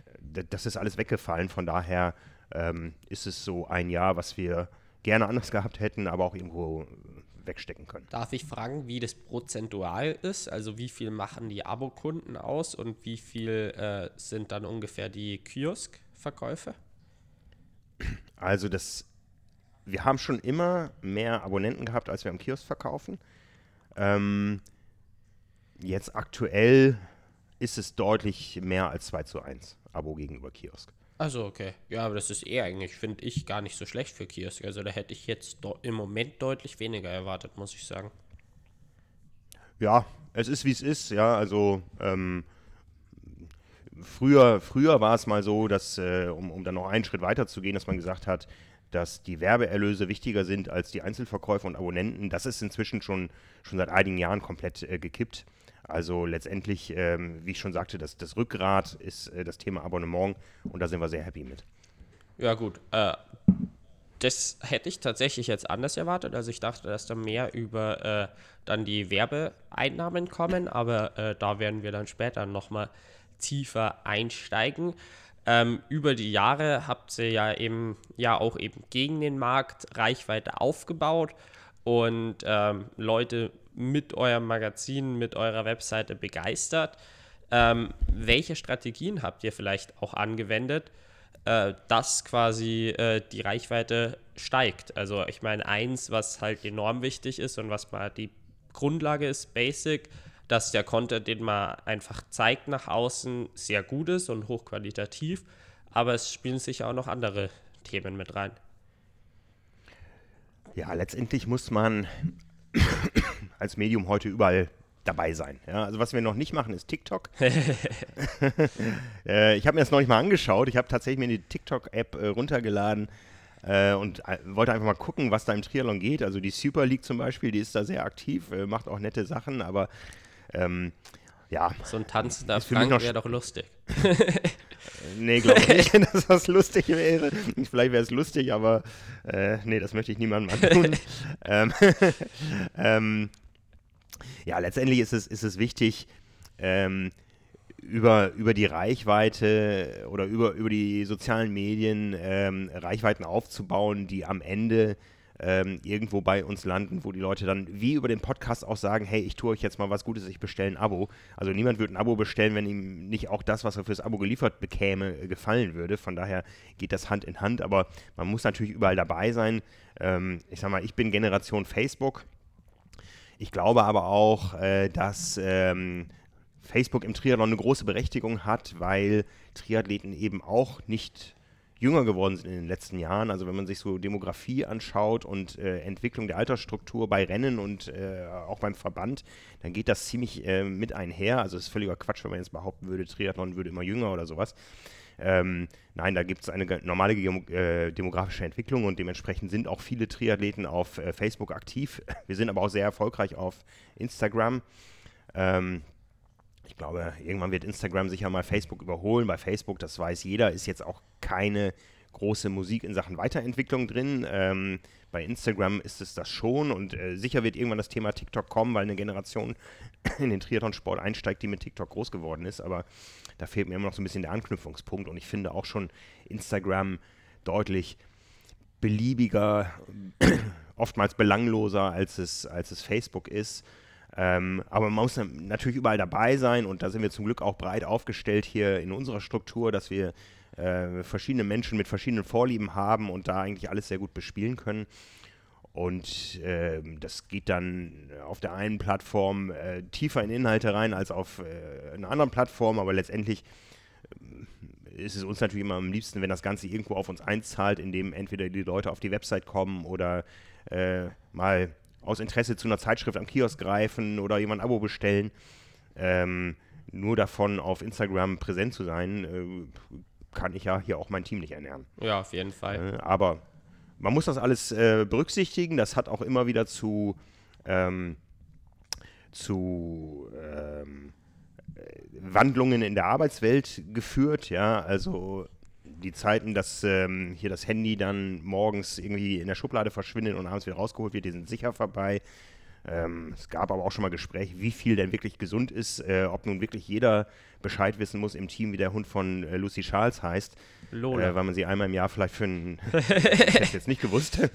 das ist alles weggefallen. Von daher ähm, ist es so ein Jahr, was wir gerne anders gehabt hätten, aber auch irgendwo wegstecken können. Darf ich fragen, wie das prozentual ist? Also wie viel machen die Abokunden aus und wie viel äh, sind dann ungefähr die Kiosk-Verkäufe? Also das, wir haben schon immer mehr Abonnenten gehabt, als wir am Kiosk verkaufen. Ähm, jetzt aktuell ist es deutlich mehr als 2 zu 1 Abo gegenüber Kiosk. Also okay. Ja, aber das ist eher eigentlich, finde ich, gar nicht so schlecht für Kiosk. Also da hätte ich jetzt im Moment deutlich weniger erwartet, muss ich sagen. Ja, es ist wie es ist, ja. Also ähm, früher, früher war es mal so, dass, äh, um, um dann noch einen Schritt weiter zu gehen, dass man gesagt hat, dass die Werbeerlöse wichtiger sind als die Einzelverkäufe und Abonnenten. Das ist inzwischen schon, schon seit einigen Jahren komplett äh, gekippt. Also letztendlich, ähm, wie ich schon sagte, das, das Rückgrat ist äh, das Thema Abonnement und da sind wir sehr happy mit. Ja gut, äh, das hätte ich tatsächlich jetzt anders erwartet. Also ich dachte, dass da mehr über äh, dann die Werbeeinnahmen kommen, aber äh, da werden wir dann später nochmal tiefer einsteigen. Ähm, über die Jahre habt ihr ja eben ja auch eben gegen den Markt Reichweite aufgebaut und ähm, Leute mit eurem Magazin, mit eurer Webseite begeistert. Ähm, welche Strategien habt ihr vielleicht auch angewendet, äh, dass quasi äh, die Reichweite steigt? Also ich meine, eins, was halt enorm wichtig ist und was mal die Grundlage ist, Basic, dass der Content, den man einfach zeigt nach außen, sehr gut ist und hochqualitativ. Aber es spielen sich auch noch andere Themen mit rein. Ja, letztendlich muss man als Medium heute überall dabei sein. Ja, also was wir noch nicht machen, ist TikTok. äh, ich habe mir das noch nicht mal angeschaut. Ich habe tatsächlich mir die TikTok-App äh, runtergeladen äh, und äh, wollte einfach mal gucken, was da im Triathlon geht. Also die Super League zum Beispiel, die ist da sehr aktiv, äh, macht auch nette Sachen, aber ähm, ja. So ein tanzender Frank wäre doch lustig. nee, glaube ich nicht, dass das lustig wäre. Vielleicht wäre es lustig, aber äh, nee, das möchte ich niemandem antun. ähm, ähm, ja, letztendlich ist es, ist es wichtig, ähm, über, über die Reichweite oder über, über die sozialen Medien ähm, Reichweiten aufzubauen, die am Ende ähm, irgendwo bei uns landen, wo die Leute dann wie über den Podcast auch sagen, hey, ich tue euch jetzt mal was Gutes, ich bestelle ein Abo. Also niemand würde ein Abo bestellen, wenn ihm nicht auch das, was er fürs Abo geliefert bekäme, äh, gefallen würde. Von daher geht das Hand in Hand, aber man muss natürlich überall dabei sein. Ähm, ich sag mal, ich bin Generation Facebook. Ich glaube aber auch, äh, dass ähm, Facebook im Triathlon eine große Berechtigung hat, weil Triathleten eben auch nicht jünger geworden sind in den letzten Jahren. Also wenn man sich so Demografie anschaut und äh, Entwicklung der Altersstruktur bei Rennen und äh, auch beim Verband, dann geht das ziemlich äh, mit einher. Also es ist völliger Quatsch, wenn man jetzt behaupten würde, Triathlon würde immer jünger oder sowas. Ähm, nein, da gibt es eine normale äh, demografische Entwicklung und dementsprechend sind auch viele Triathleten auf äh, Facebook aktiv. Wir sind aber auch sehr erfolgreich auf Instagram. Ähm, ich glaube, irgendwann wird Instagram sicher mal Facebook überholen. Bei Facebook, das weiß jeder, ist jetzt auch keine große Musik in Sachen Weiterentwicklung drin. Ähm, bei Instagram ist es das schon und äh, sicher wird irgendwann das Thema TikTok kommen, weil eine Generation in den Triathlon-Sport einsteigt, die mit TikTok groß geworden ist. Aber da fehlt mir immer noch so ein bisschen der Anknüpfungspunkt und ich finde auch schon Instagram deutlich beliebiger, oftmals belangloser, als es, als es Facebook ist. Ähm, aber man muss natürlich überall dabei sein und da sind wir zum Glück auch breit aufgestellt hier in unserer Struktur, dass wir äh, verschiedene Menschen mit verschiedenen Vorlieben haben und da eigentlich alles sehr gut bespielen können. Und äh, das geht dann auf der einen Plattform äh, tiefer in Inhalte rein als auf äh, einer anderen Plattform, aber letztendlich äh, ist es uns natürlich immer am liebsten, wenn das Ganze irgendwo auf uns einzahlt, indem entweder die Leute auf die Website kommen oder äh, mal aus Interesse zu einer Zeitschrift am Kiosk greifen oder jemand ein Abo bestellen. Ähm, nur davon auf Instagram präsent zu sein, äh, kann ich ja hier auch mein Team nicht ernähren. Ja, auf jeden Fall. Äh, aber man muss das alles äh, berücksichtigen. Das hat auch immer wieder zu, ähm, zu ähm, äh, Wandlungen in der Arbeitswelt geführt. Ja, also die Zeiten, dass ähm, hier das Handy dann morgens irgendwie in der Schublade verschwindet und abends wieder rausgeholt wird, die sind sicher vorbei. Ähm, es gab aber auch schon mal Gespräche, wie viel denn wirklich gesund ist, äh, ob nun wirklich jeder Bescheid wissen muss im Team, wie der Hund von äh, Lucy Charles heißt. Äh, weil man sie einmal im Jahr vielleicht für einen. ich hätte jetzt nicht gewusst.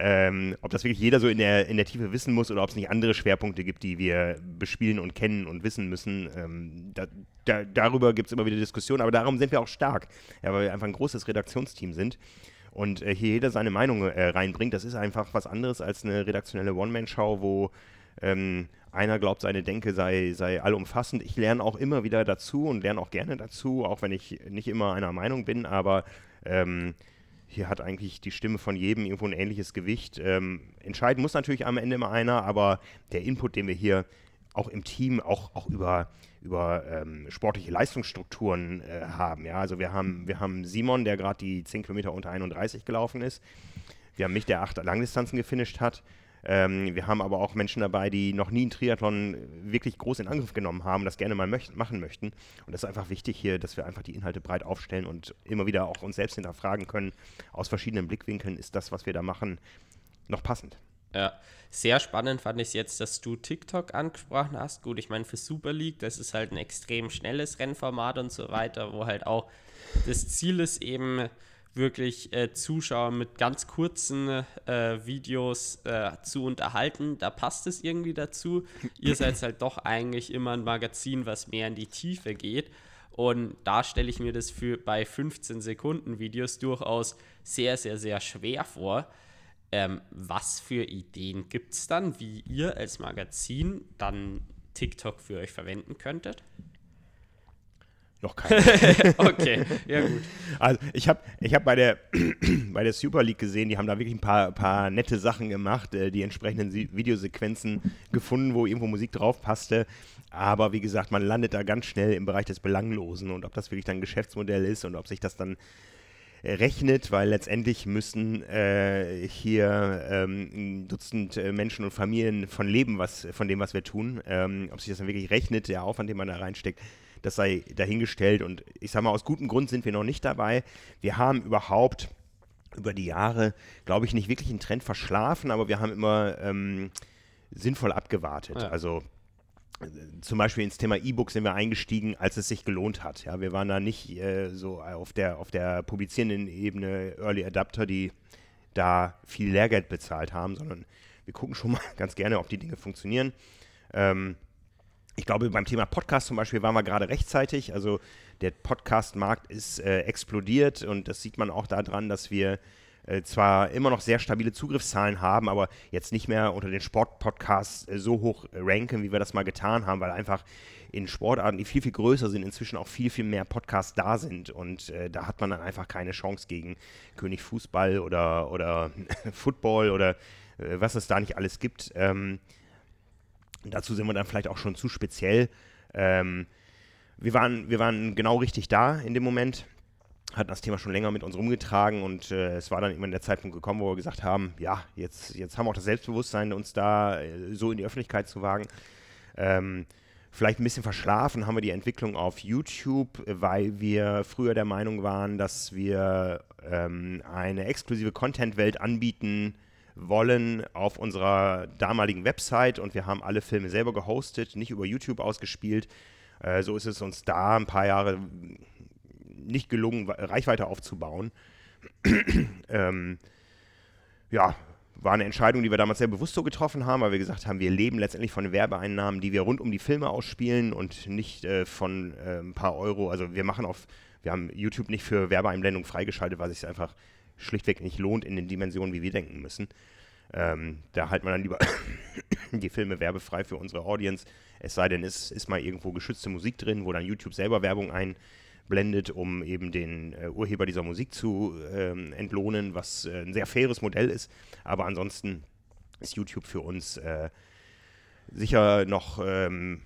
ähm, ob das wirklich jeder so in der, in der Tiefe wissen muss oder ob es nicht andere Schwerpunkte gibt, die wir bespielen und kennen und wissen müssen. Ähm, da, da, darüber gibt es immer wieder Diskussionen, aber darum sind wir auch stark, ja, weil wir einfach ein großes Redaktionsteam sind und äh, hier jeder seine Meinung äh, reinbringt. Das ist einfach was anderes als eine redaktionelle One-Man-Show, wo ähm, einer glaubt, seine Denke sei, sei allumfassend. Ich lerne auch immer wieder dazu und lerne auch gerne dazu, auch wenn ich nicht immer einer Meinung bin, aber ähm, hier hat eigentlich die Stimme von jedem irgendwo ein ähnliches Gewicht. Ähm, entscheiden muss natürlich am Ende immer einer, aber der Input, den wir hier auch im Team, auch, auch über über ähm, sportliche Leistungsstrukturen äh, haben. Ja? Also wir haben, wir haben Simon, der gerade die 10 Kilometer unter 31 gelaufen ist. Wir haben mich, der acht Langdistanzen gefinisht hat. Ähm, wir haben aber auch Menschen dabei, die noch nie einen Triathlon wirklich groß in Angriff genommen haben, das gerne mal möcht machen möchten. Und das ist einfach wichtig hier, dass wir einfach die Inhalte breit aufstellen und immer wieder auch uns selbst hinterfragen können, aus verschiedenen Blickwinkeln, ist das, was wir da machen, noch passend. Ja, sehr spannend fand ich es jetzt, dass du TikTok angesprochen hast. Gut, ich meine, für Super League, das ist halt ein extrem schnelles Rennformat und so weiter, wo halt auch das Ziel ist, eben wirklich äh, Zuschauer mit ganz kurzen äh, Videos äh, zu unterhalten. Da passt es irgendwie dazu. Ihr seid halt doch eigentlich immer ein Magazin, was mehr in die Tiefe geht. Und da stelle ich mir das für bei 15 Sekunden Videos durchaus sehr, sehr, sehr schwer vor. Ähm, was für Ideen gibt es dann, wie ihr als Magazin dann TikTok für euch verwenden könntet? Noch keine. okay, ja gut. Also ich habe ich hab bei, der, bei der Super League gesehen, die haben da wirklich ein paar, paar nette Sachen gemacht, äh, die entsprechenden Videosequenzen gefunden, wo irgendwo Musik drauf passte. Aber wie gesagt, man landet da ganz schnell im Bereich des Belanglosen und ob das wirklich dann ein Geschäftsmodell ist und ob sich das dann rechnet, weil letztendlich müssen äh, hier ähm, ein Dutzend äh, Menschen und Familien von leben, was, von dem, was wir tun. Ähm, ob sich das dann wirklich rechnet, der Aufwand, den man da reinsteckt, das sei dahingestellt. Und ich sage mal, aus gutem Grund sind wir noch nicht dabei. Wir haben überhaupt über die Jahre, glaube ich, nicht wirklich einen Trend verschlafen, aber wir haben immer ähm, sinnvoll abgewartet. Ja. Also zum Beispiel ins Thema E-Book sind wir eingestiegen, als es sich gelohnt hat. Ja, wir waren da nicht äh, so auf der, auf der publizierenden Ebene Early Adapter, die da viel Lehrgeld bezahlt haben, sondern wir gucken schon mal ganz gerne, ob die Dinge funktionieren. Ähm, ich glaube, beim Thema Podcast zum Beispiel waren wir gerade rechtzeitig. Also der Podcast-Markt ist äh, explodiert und das sieht man auch daran, dass wir äh, zwar immer noch sehr stabile Zugriffszahlen haben, aber jetzt nicht mehr unter den Sportpodcasts äh, so hoch ranken, wie wir das mal getan haben, weil einfach in Sportarten, die viel, viel größer sind, inzwischen auch viel, viel mehr Podcasts da sind. Und äh, da hat man dann einfach keine Chance gegen König Fußball oder, oder Football oder äh, was es da nicht alles gibt. Ähm, dazu sind wir dann vielleicht auch schon zu speziell. Ähm, wir, waren, wir waren genau richtig da in dem Moment hatten das Thema schon länger mit uns rumgetragen und äh, es war dann immer der Zeitpunkt gekommen, wo wir gesagt haben, ja, jetzt, jetzt haben wir auch das Selbstbewusstsein, uns da äh, so in die Öffentlichkeit zu wagen. Ähm, vielleicht ein bisschen verschlafen haben wir die Entwicklung auf YouTube, weil wir früher der Meinung waren, dass wir ähm, eine exklusive Content-Welt anbieten wollen auf unserer damaligen Website und wir haben alle Filme selber gehostet, nicht über YouTube ausgespielt. Äh, so ist es uns da ein paar Jahre nicht gelungen, Reichweite aufzubauen. ähm, ja, war eine Entscheidung, die wir damals sehr bewusst so getroffen haben, weil wir gesagt haben, wir leben letztendlich von Werbeeinnahmen, die wir rund um die Filme ausspielen und nicht äh, von äh, ein paar Euro. Also wir machen auf, wir haben YouTube nicht für Werbeeinblendung freigeschaltet, weil es einfach schlichtweg nicht lohnt in den Dimensionen, wie wir denken müssen. Ähm, da halten wir dann lieber die Filme werbefrei für unsere Audience. Es sei denn, es ist mal irgendwo geschützte Musik drin, wo dann YouTube selber Werbung ein, blendet, um eben den äh, Urheber dieser Musik zu ähm, entlohnen, was äh, ein sehr faires Modell ist. Aber ansonsten ist YouTube für uns äh, sicher noch ähm,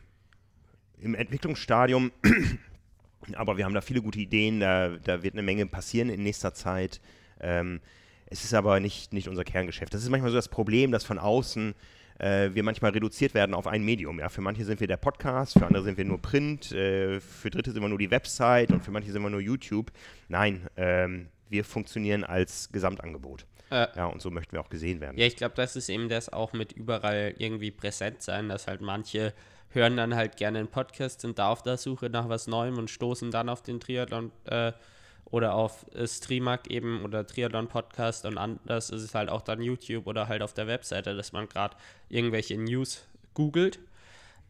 im Entwicklungsstadium. Aber wir haben da viele gute Ideen, da, da wird eine Menge passieren in nächster Zeit. Ähm, es ist aber nicht, nicht unser Kerngeschäft. Das ist manchmal so das Problem, dass von außen äh, wir manchmal reduziert werden auf ein Medium. Ja, für manche sind wir der Podcast, für andere sind wir nur Print, äh, für Dritte sind wir nur die Website und für manche sind wir nur YouTube. Nein, ähm, wir funktionieren als Gesamtangebot. Äh, ja, und so möchten wir auch gesehen werden. Ja, ich glaube, das ist eben das auch mit überall irgendwie präsent sein, dass halt manche hören dann halt gerne einen Podcast, sind da auf der Suche nach was Neuem und stoßen dann auf den Triathlon äh, oder auf äh, Streamag eben oder Triathlon Podcast und anders ist es halt auch dann YouTube oder halt auf der Webseite, dass man gerade irgendwelche News googelt.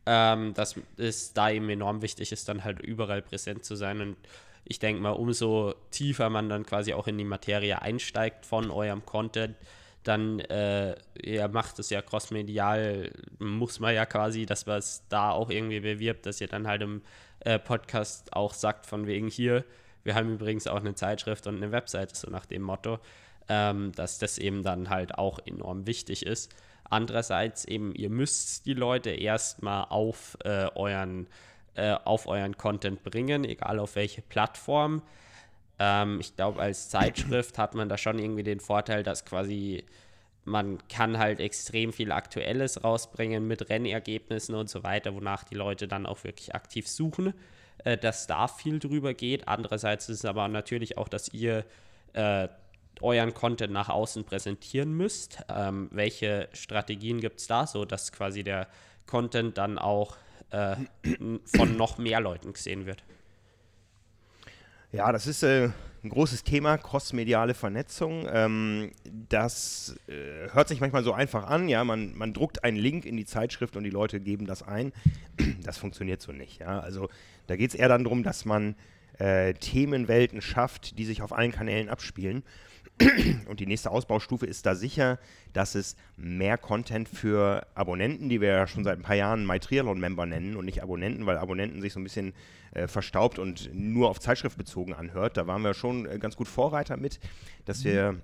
Ähm, dass es da eben enorm wichtig ist, dann halt überall präsent zu sein und ich denke mal, umso tiefer man dann quasi auch in die Materie einsteigt von eurem Content, dann äh, ja, macht es ja crossmedial, muss man ja quasi, dass man es da auch irgendwie bewirbt, dass ihr dann halt im äh, Podcast auch sagt, von wegen hier, wir haben übrigens auch eine Zeitschrift und eine Webseite, so nach dem Motto, ähm, dass das eben dann halt auch enorm wichtig ist. Andererseits eben, ihr müsst die Leute erstmal auf äh, euren äh, auf euren Content bringen, egal auf welche Plattform. Ähm, ich glaube, als Zeitschrift hat man da schon irgendwie den Vorteil, dass quasi man kann halt extrem viel Aktuelles rausbringen mit Rennergebnissen und so weiter, wonach die Leute dann auch wirklich aktiv suchen äh, dass da viel drüber geht. Andererseits ist es aber natürlich auch, dass ihr äh, euren Content nach außen präsentieren müsst. Ähm, welche Strategien gibt es da, so dass quasi der Content dann auch äh, von noch mehr Leuten gesehen wird? Ja, das ist äh, ein großes Thema, crossmediale Vernetzung. Ähm, das äh, hört sich manchmal so einfach an, ja, man, man druckt einen Link in die Zeitschrift und die Leute geben das ein. Das funktioniert so nicht, ja. Also da geht es eher dann darum, dass man äh, Themenwelten schafft, die sich auf allen Kanälen abspielen. Und die nächste Ausbaustufe ist da sicher, dass es mehr Content für Abonnenten, die wir ja schon seit ein paar Jahren MyTriathlon-Member nennen und nicht Abonnenten, weil Abonnenten sich so ein bisschen äh, verstaubt und nur auf Zeitschrift bezogen anhört. Da waren wir schon äh, ganz gut Vorreiter mit, dass wir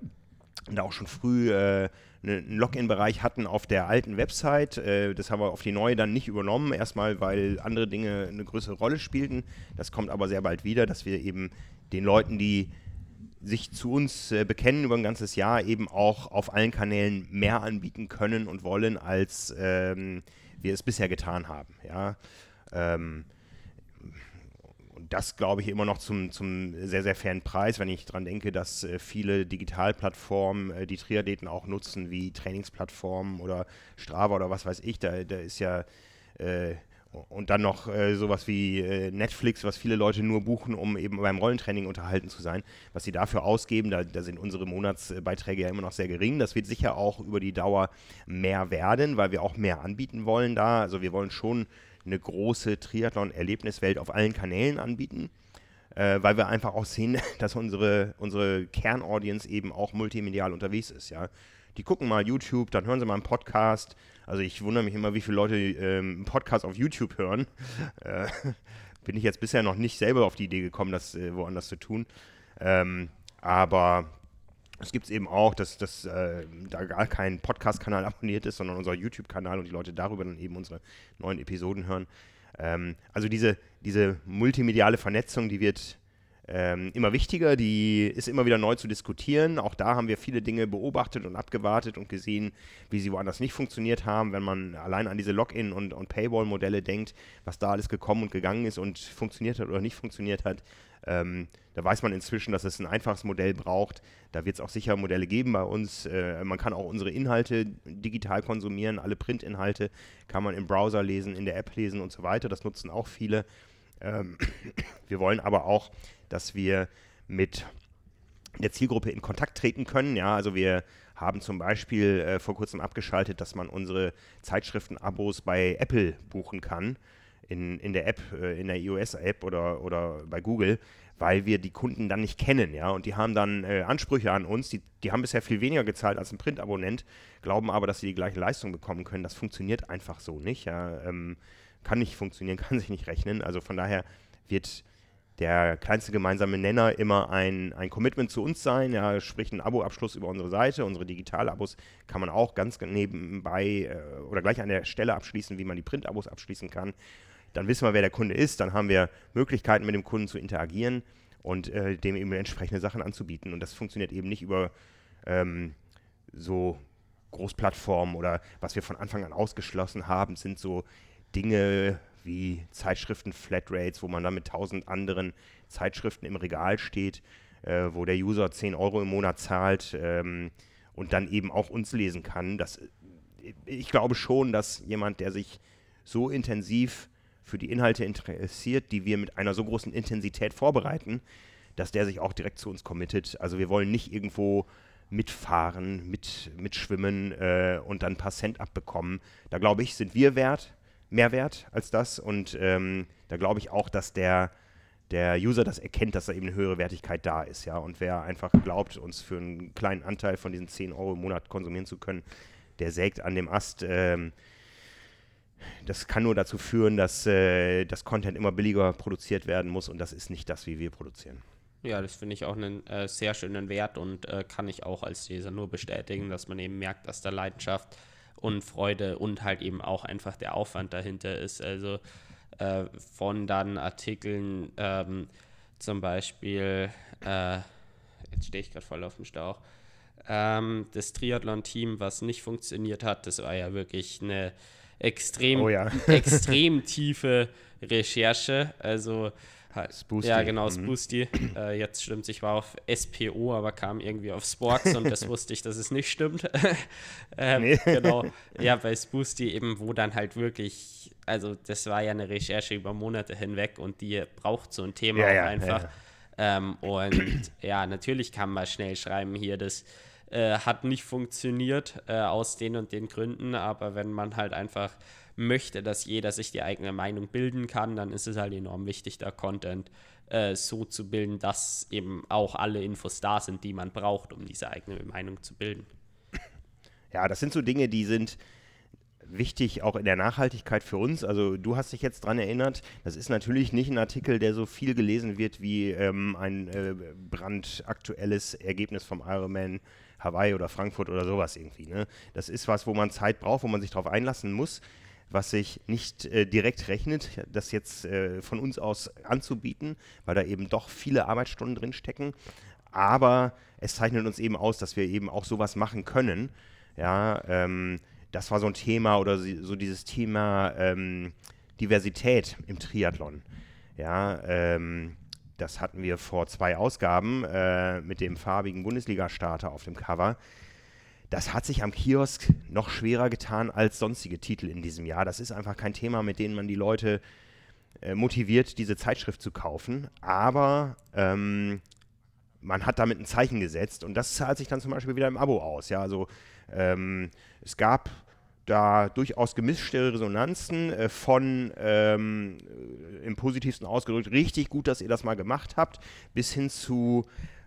da auch schon früh äh, ne, einen Login-Bereich hatten auf der alten Website. Äh, das haben wir auf die neue dann nicht übernommen. Erstmal, weil andere Dinge eine größere Rolle spielten. Das kommt aber sehr bald wieder, dass wir eben den Leuten, die sich zu uns äh, bekennen über ein ganzes Jahr, eben auch auf allen Kanälen mehr anbieten können und wollen, als ähm, wir es bisher getan haben. Ja. Ähm, und das glaube ich immer noch zum, zum sehr, sehr fairen Preis, wenn ich daran denke, dass äh, viele Digitalplattformen äh, die Triathleten auch nutzen, wie Trainingsplattformen oder Strava oder was weiß ich. Da, da ist ja äh, und dann noch äh, sowas wie äh, Netflix, was viele Leute nur buchen, um eben beim Rollentraining unterhalten zu sein. Was sie dafür ausgeben, da, da, sind unsere Monatsbeiträge ja immer noch sehr gering. Das wird sicher auch über die Dauer mehr werden, weil wir auch mehr anbieten wollen da. Also wir wollen schon eine große Triathlon-Erlebniswelt auf allen Kanälen anbieten. Äh, weil wir einfach auch sehen, dass unsere, unsere Kernaudience eben auch multimedial unterwegs ist, ja. Die gucken mal YouTube, dann hören sie mal einen Podcast, also ich wundere mich immer, wie viele Leute ähm, einen Podcast auf YouTube hören. Äh, bin ich jetzt bisher noch nicht selber auf die Idee gekommen, das äh, woanders zu tun. Ähm, aber es gibt es eben auch, dass, dass äh, da gar kein Podcast-Kanal abonniert ist, sondern unser YouTube-Kanal und die Leute darüber dann eben unsere neuen Episoden hören. Ähm, also diese, diese multimediale Vernetzung, die wird ähm, immer wichtiger, die ist immer wieder neu zu diskutieren. Auch da haben wir viele Dinge beobachtet und abgewartet und gesehen, wie sie woanders nicht funktioniert haben. Wenn man allein an diese Login- und, und Paywall-Modelle denkt, was da alles gekommen und gegangen ist und funktioniert hat oder nicht funktioniert hat, ähm, da weiß man inzwischen, dass es ein einfaches Modell braucht. Da wird es auch sicher Modelle geben bei uns. Äh, man kann auch unsere Inhalte digital konsumieren. Alle Printinhalte kann man im Browser lesen, in der App lesen und so weiter. Das nutzen auch viele. Ähm, wir wollen aber auch dass wir mit der Zielgruppe in Kontakt treten können. Ja, also wir haben zum Beispiel äh, vor kurzem abgeschaltet, dass man unsere Zeitschriften-Abos bei Apple buchen kann, in, in der App, äh, in der iOS-App oder, oder bei Google, weil wir die Kunden dann nicht kennen, ja, und die haben dann äh, Ansprüche an uns, die, die haben bisher viel weniger gezahlt als ein Printabonnent, glauben aber, dass sie die gleiche Leistung bekommen können. Das funktioniert einfach so nicht, ja, ähm, kann nicht funktionieren, kann sich nicht rechnen, also von daher wird der kleinste gemeinsame Nenner immer ein, ein Commitment zu uns sein, ja, sprich ein Abo-Abschluss über unsere Seite. Unsere Digital-Abos kann man auch ganz nebenbei äh, oder gleich an der Stelle abschließen, wie man die Print-Abos abschließen kann. Dann wissen wir, wer der Kunde ist, dann haben wir Möglichkeiten, mit dem Kunden zu interagieren und äh, dem eben entsprechende Sachen anzubieten. Und das funktioniert eben nicht über ähm, so Großplattformen oder was wir von Anfang an ausgeschlossen haben, sind so Dinge wie Zeitschriften Flatrates, wo man dann mit tausend anderen Zeitschriften im Regal steht, äh, wo der User 10 Euro im Monat zahlt ähm, und dann eben auch uns lesen kann. Das, äh, ich glaube schon, dass jemand, der sich so intensiv für die Inhalte interessiert, die wir mit einer so großen Intensität vorbereiten, dass der sich auch direkt zu uns committet. Also wir wollen nicht irgendwo mitfahren, mit, mitschwimmen äh, und dann ein paar Cent abbekommen. Da glaube ich, sind wir wert mehr wert als das. Und ähm, da glaube ich auch, dass der, der User das erkennt, dass da eben eine höhere Wertigkeit da ist. Ja? Und wer einfach glaubt, uns für einen kleinen Anteil von diesen 10 Euro im Monat konsumieren zu können, der sägt an dem Ast. Ähm, das kann nur dazu führen, dass äh, das Content immer billiger produziert werden muss und das ist nicht das, wie wir produzieren. Ja, das finde ich auch einen äh, sehr schönen Wert und äh, kann ich auch als Leser nur bestätigen, dass man eben merkt, dass da Leidenschaft und Freude und halt eben auch einfach der Aufwand dahinter ist. Also äh, von dann Artikeln, ähm, zum Beispiel, äh, jetzt stehe ich gerade voll auf dem Stauch, ähm, das Triathlon-Team, was nicht funktioniert hat, das war ja wirklich eine extrem, oh ja. extrem tiefe Recherche. Also Spoosty. Ja, genau, Spoosty. Mhm. Äh, jetzt stimmt, ich war auf SPO, aber kam irgendwie auf Sports und das wusste ich, dass es nicht stimmt. ähm, nee. Genau. Ja, bei Spoosty eben, wo dann halt wirklich, also das war ja eine Recherche über Monate hinweg und die braucht so ein Thema ja, ja, einfach. Ja, ähm, und ja, natürlich kann man schnell schreiben hier, das äh, hat nicht funktioniert äh, aus den und den Gründen, aber wenn man halt einfach möchte, dass jeder sich die eigene Meinung bilden kann, dann ist es halt enorm wichtig, da Content äh, so zu bilden, dass eben auch alle Infos da sind, die man braucht, um diese eigene Meinung zu bilden. Ja, das sind so Dinge, die sind wichtig auch in der Nachhaltigkeit für uns. Also du hast dich jetzt daran erinnert, das ist natürlich nicht ein Artikel, der so viel gelesen wird wie ähm, ein äh, brandaktuelles Ergebnis vom Ironman Hawaii oder Frankfurt oder sowas irgendwie. Ne? Das ist was, wo man Zeit braucht, wo man sich darauf einlassen muss, was sich nicht äh, direkt rechnet, das jetzt äh, von uns aus anzubieten, weil da eben doch viele Arbeitsstunden drin stecken. Aber es zeichnet uns eben aus, dass wir eben auch sowas machen können. Ja, ähm, das war so ein Thema oder so dieses Thema ähm, Diversität im Triathlon. Ja, ähm, das hatten wir vor zwei Ausgaben äh, mit dem farbigen Bundesliga-Starter auf dem Cover. Das hat sich am Kiosk noch schwerer getan als sonstige Titel in diesem Jahr. Das ist einfach kein Thema, mit dem man die Leute äh, motiviert, diese Zeitschrift zu kaufen. Aber ähm, man hat damit ein Zeichen gesetzt und das zahlt sich dann zum Beispiel wieder im Abo aus. Ja, also ähm, es gab da durchaus gemischte Resonanzen äh, von ähm, äh, im positivsten ausgedrückt richtig gut, dass ihr das mal gemacht habt, bis hin zu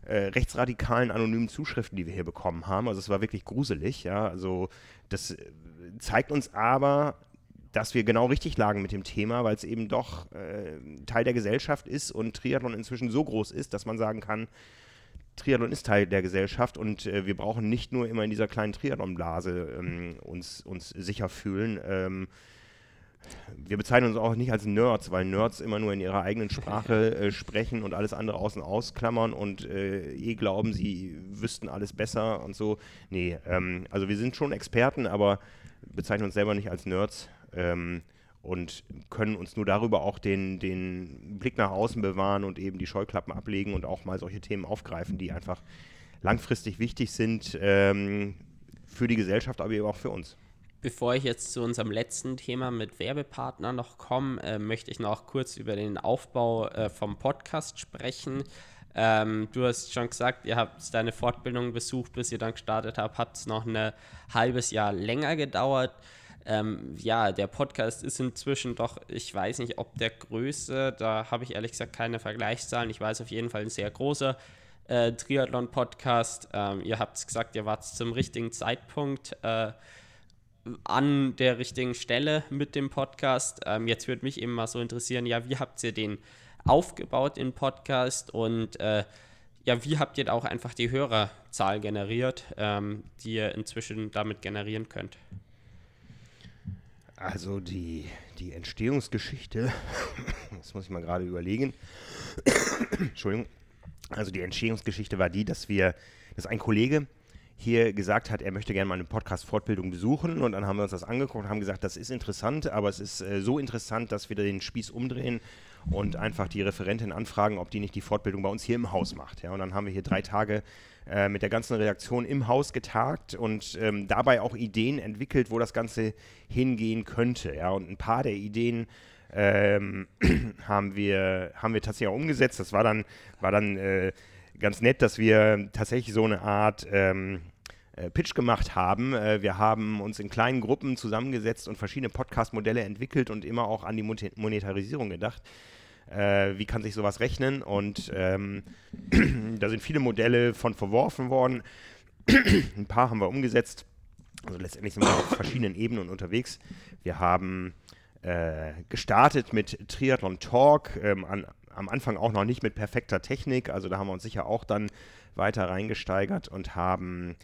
äh, rechtsradikalen anonymen Zuschriften, die wir hier bekommen haben. Also es war wirklich gruselig. Ja, also das äh, zeigt uns aber, dass wir genau richtig lagen mit dem Thema, weil es eben doch äh, Teil der Gesellschaft ist und Triathlon inzwischen so groß ist, dass man sagen kann, Triathlon ist Teil der Gesellschaft und äh, wir brauchen nicht nur immer in dieser kleinen Triathlon-Blase ähm, uns, uns sicher fühlen. Ähm, wir bezeichnen uns auch nicht als Nerds, weil Nerds immer nur in ihrer eigenen Sprache äh, sprechen und alles andere außen ausklammern und äh, eh glauben, sie wüssten alles besser und so. Nee, ähm, also wir sind schon Experten, aber bezeichnen uns selber nicht als Nerds. Ähm, und können uns nur darüber auch den, den Blick nach außen bewahren und eben die Scheuklappen ablegen und auch mal solche Themen aufgreifen, die einfach langfristig wichtig sind ähm, für die Gesellschaft, aber eben auch für uns. Bevor ich jetzt zu unserem letzten Thema mit Werbepartner noch komme, äh, möchte ich noch kurz über den Aufbau äh, vom Podcast sprechen. Ähm, du hast schon gesagt, ihr habt deine Fortbildung besucht, bis ihr dann gestartet habt, hat es noch ein halbes Jahr länger gedauert. Ähm, ja, der Podcast ist inzwischen doch, ich weiß nicht, ob der größte, da habe ich ehrlich gesagt keine Vergleichszahlen. Ich weiß auf jeden Fall ein sehr großer äh, Triathlon-Podcast. Ähm, ihr habt es gesagt, ihr wart zum richtigen Zeitpunkt äh, an der richtigen Stelle mit dem Podcast. Ähm, jetzt würde mich eben mal so interessieren, ja, wie habt ihr den aufgebaut, den Podcast und äh, ja, wie habt ihr auch einfach die Hörerzahl generiert, ähm, die ihr inzwischen damit generieren könnt? Also die, die Entstehungsgeschichte, das muss ich mal gerade überlegen. Entschuldigung. Also die Entstehungsgeschichte war die, dass wir, dass ein Kollege hier gesagt hat, er möchte gerne mal eine Podcast-Fortbildung besuchen und dann haben wir uns das angeguckt und haben gesagt, das ist interessant, aber es ist äh, so interessant, dass wir den Spieß umdrehen und einfach die Referentin anfragen, ob die nicht die Fortbildung bei uns hier im Haus macht. Ja, und dann haben wir hier drei Tage äh, mit der ganzen Redaktion im Haus getagt und ähm, dabei auch Ideen entwickelt, wo das Ganze hingehen könnte. Ja, und ein paar der Ideen ähm, haben, wir, haben wir tatsächlich auch umgesetzt. Das war dann, war dann äh, ganz nett, dass wir tatsächlich so eine Art ähm, äh, Pitch gemacht haben. Äh, wir haben uns in kleinen Gruppen zusammengesetzt und verschiedene Podcast-Modelle entwickelt und immer auch an die Monetarisierung gedacht äh, wie kann sich sowas rechnen und ähm, da sind viele Modelle von verworfen worden. Ein paar haben wir umgesetzt. Also letztendlich sind wir auf verschiedenen Ebenen unterwegs. Wir haben äh, gestartet mit Triathlon Talk, ähm, an, am Anfang auch noch nicht mit perfekter Technik, also da haben wir uns sicher auch dann weiter reingesteigert und haben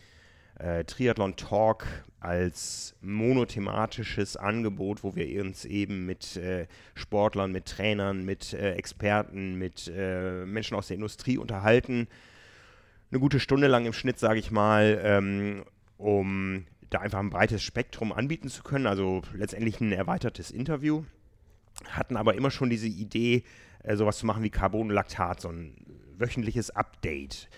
äh, Triathlon Talk als monothematisches Angebot, wo wir uns eben mit äh, Sportlern, mit Trainern, mit äh, Experten, mit äh, Menschen aus der Industrie unterhalten. Eine gute Stunde lang im Schnitt, sage ich mal, ähm, um da einfach ein breites Spektrum anbieten zu können, also letztendlich ein erweitertes Interview. Hatten aber immer schon diese Idee, äh, sowas zu machen wie Carbonlaktat, so ein wöchentliches Update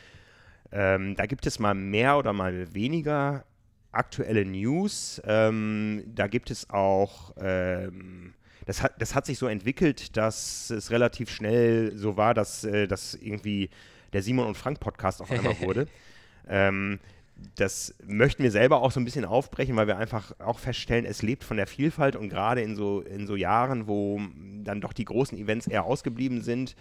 ähm, da gibt es mal mehr oder mal weniger aktuelle News. Ähm, da gibt es auch, ähm, das, hat, das hat sich so entwickelt, dass es relativ schnell so war, dass äh, das irgendwie der Simon und Frank Podcast auf einmal wurde. Ähm, das möchten wir selber auch so ein bisschen aufbrechen, weil wir einfach auch feststellen, es lebt von der Vielfalt und gerade in so, in so Jahren, wo dann doch die großen Events eher ausgeblieben sind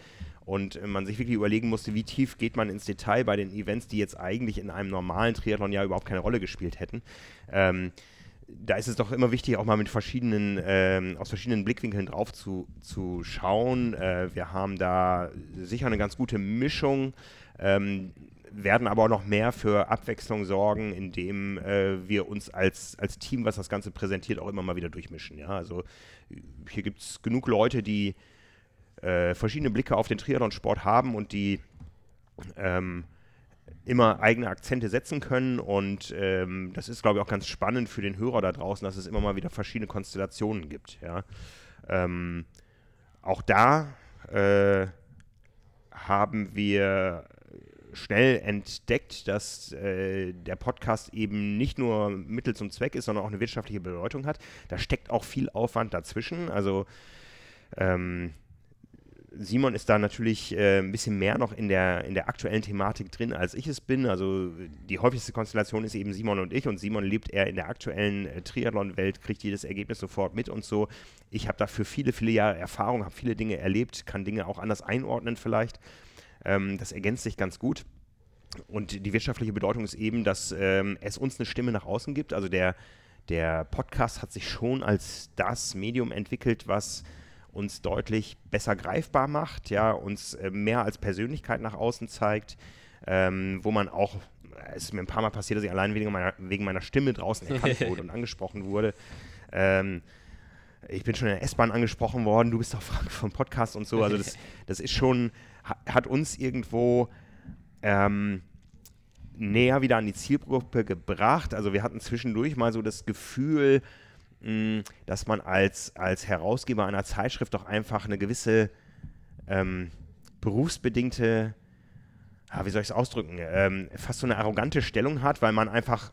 und man sich wirklich überlegen musste, wie tief geht man ins Detail bei den Events, die jetzt eigentlich in einem normalen Triathlon ja überhaupt keine Rolle gespielt hätten. Ähm, da ist es doch immer wichtig, auch mal mit verschiedenen, ähm, aus verschiedenen Blickwinkeln drauf zu, zu schauen. Äh, wir haben da sicher eine ganz gute Mischung. Ähm, werden aber auch noch mehr für Abwechslung sorgen, indem äh, wir uns als, als Team, was das Ganze präsentiert, auch immer mal wieder durchmischen. Ja? Also hier gibt es genug Leute, die äh, verschiedene Blicke auf den Triathlon-Sport haben und die ähm, immer eigene Akzente setzen können. Und ähm, das ist, glaube ich, auch ganz spannend für den Hörer da draußen, dass es immer mal wieder verschiedene Konstellationen gibt. Ja? Ähm, auch da äh, haben wir schnell entdeckt, dass äh, der Podcast eben nicht nur Mittel zum Zweck ist, sondern auch eine wirtschaftliche Bedeutung hat. Da steckt auch viel Aufwand dazwischen. Also ähm, Simon ist da natürlich äh, ein bisschen mehr noch in der, in der aktuellen Thematik drin, als ich es bin. Also die häufigste Konstellation ist eben Simon und ich und Simon lebt eher in der aktuellen äh, Triathlon-Welt, kriegt jedes Ergebnis sofort mit und so. Ich habe dafür viele, viele Jahre Erfahrung, habe viele Dinge erlebt, kann Dinge auch anders einordnen vielleicht. Ähm, das ergänzt sich ganz gut. Und die wirtschaftliche Bedeutung ist eben, dass ähm, es uns eine Stimme nach außen gibt. Also der, der Podcast hat sich schon als das Medium entwickelt, was uns deutlich besser greifbar macht, ja, uns äh, mehr als Persönlichkeit nach außen zeigt, ähm, wo man auch, es ist mir ein paar Mal passiert, dass ich allein wegen meiner, wegen meiner Stimme draußen erkannt wurde und angesprochen wurde. Ähm, ich bin schon in der S-Bahn angesprochen worden, du bist doch Frank vom Podcast und so. Also das, das ist schon, hat uns irgendwo ähm, näher wieder an die Zielgruppe gebracht. Also wir hatten zwischendurch mal so das Gefühl, mh, dass man als, als Herausgeber einer Zeitschrift doch einfach eine gewisse ähm, berufsbedingte, ja, wie soll ich es ausdrücken, ähm, fast so eine arrogante Stellung hat, weil man einfach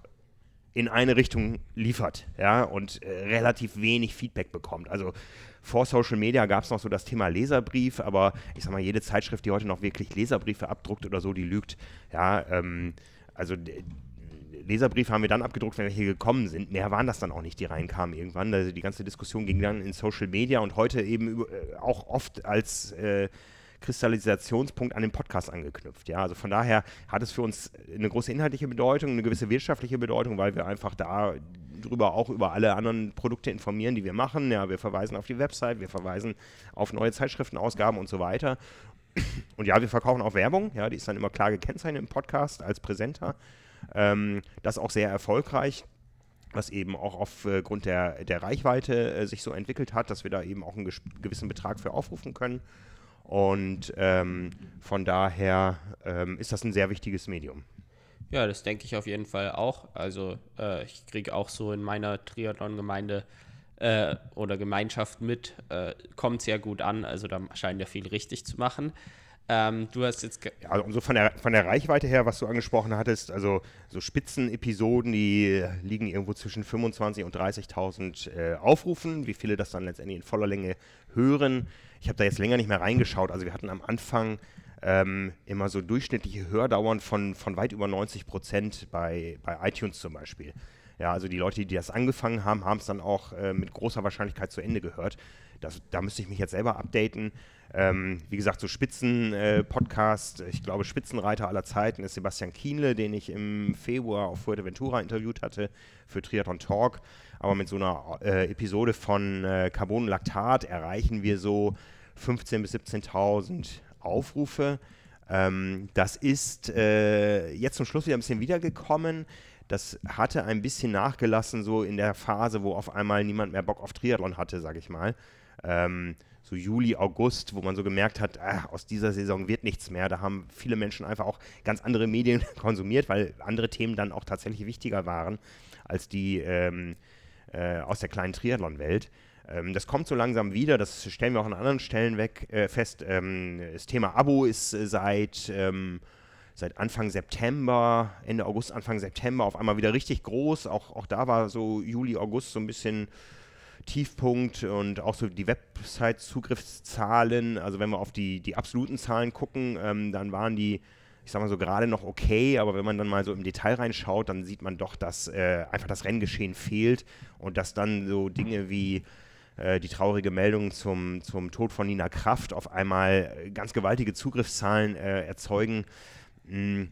in eine Richtung liefert, ja, und äh, relativ wenig Feedback bekommt. Also vor Social Media gab es noch so das Thema Leserbrief, aber ich sag mal, jede Zeitschrift, die heute noch wirklich Leserbriefe abdruckt oder so, die lügt. Ja, ähm, also Leserbriefe haben wir dann abgedruckt, wenn wir hier gekommen sind. Mehr waren das dann auch nicht, die reinkamen irgendwann. Also die ganze Diskussion ging dann in Social Media und heute eben äh, auch oft als äh, Kristallisationspunkt an den Podcast angeknüpft. Ja, also von daher hat es für uns eine große inhaltliche Bedeutung, eine gewisse wirtschaftliche Bedeutung, weil wir einfach da drüber auch über alle anderen Produkte informieren, die wir machen. Ja, wir verweisen auf die Website, wir verweisen auf neue Zeitschriftenausgaben und so weiter. Und ja, wir verkaufen auch Werbung, ja, die ist dann immer klar gekennzeichnet im Podcast als Präsenter. Ähm, das auch sehr erfolgreich was eben auch aufgrund der, der Reichweite äh, sich so entwickelt hat, dass wir da eben auch einen gewissen Betrag für aufrufen können. Und ähm, von daher ähm, ist das ein sehr wichtiges Medium. Ja, das denke ich auf jeden Fall auch. Also äh, ich kriege auch so in meiner Triathlon-Gemeinde äh, oder Gemeinschaft mit, äh, kommt sehr gut an. Also da scheint ja viel richtig zu machen. Ähm, du hast jetzt. Ja, also so von der, von der Reichweite her, was du angesprochen hattest, also so Spitzenepisoden, die liegen irgendwo zwischen 25.000 und 30.000 äh, Aufrufen. Wie viele das dann letztendlich in voller Länge hören. Ich habe da jetzt länger nicht mehr reingeschaut. Also wir hatten am Anfang ähm, immer so durchschnittliche Hördauern von, von weit über 90 Prozent bei, bei iTunes zum Beispiel. Ja, also die Leute, die das angefangen haben, haben es dann auch äh, mit großer Wahrscheinlichkeit zu Ende gehört. Das, da müsste ich mich jetzt selber updaten. Ähm, wie gesagt, so Spitzen-Podcast, äh, ich glaube Spitzenreiter aller Zeiten ist Sebastian Kienle, den ich im Februar auf Fuerteventura interviewt hatte für Triathlon Talk. Aber mit so einer äh, Episode von äh, Carbon Lactat erreichen wir so 15.000 bis 17.000 Aufrufe. Ähm, das ist äh, jetzt zum Schluss wieder ein bisschen wiedergekommen. Das hatte ein bisschen nachgelassen, so in der Phase, wo auf einmal niemand mehr Bock auf Triathlon hatte, sag ich mal. Ähm, so Juli, August, wo man so gemerkt hat, ach, aus dieser Saison wird nichts mehr. Da haben viele Menschen einfach auch ganz andere Medien konsumiert, weil andere Themen dann auch tatsächlich wichtiger waren als die ähm, äh, aus der kleinen Triathlon-Welt. Ähm, das kommt so langsam wieder, das stellen wir auch an anderen Stellen weg, äh, fest. Ähm, das Thema Abo ist äh, seit, ähm, seit Anfang September, Ende August, Anfang September auf einmal wieder richtig groß. Auch, auch da war so Juli, August so ein bisschen Tiefpunkt und auch so die Website-Zugriffszahlen. Also wenn wir auf die, die absoluten Zahlen gucken, ähm, dann waren die ich sag mal so, gerade noch okay, aber wenn man dann mal so im Detail reinschaut, dann sieht man doch, dass äh, einfach das Renngeschehen fehlt und dass dann so Dinge wie äh, die traurige Meldung zum, zum Tod von Nina Kraft auf einmal ganz gewaltige Zugriffszahlen äh, erzeugen. Mh, hm,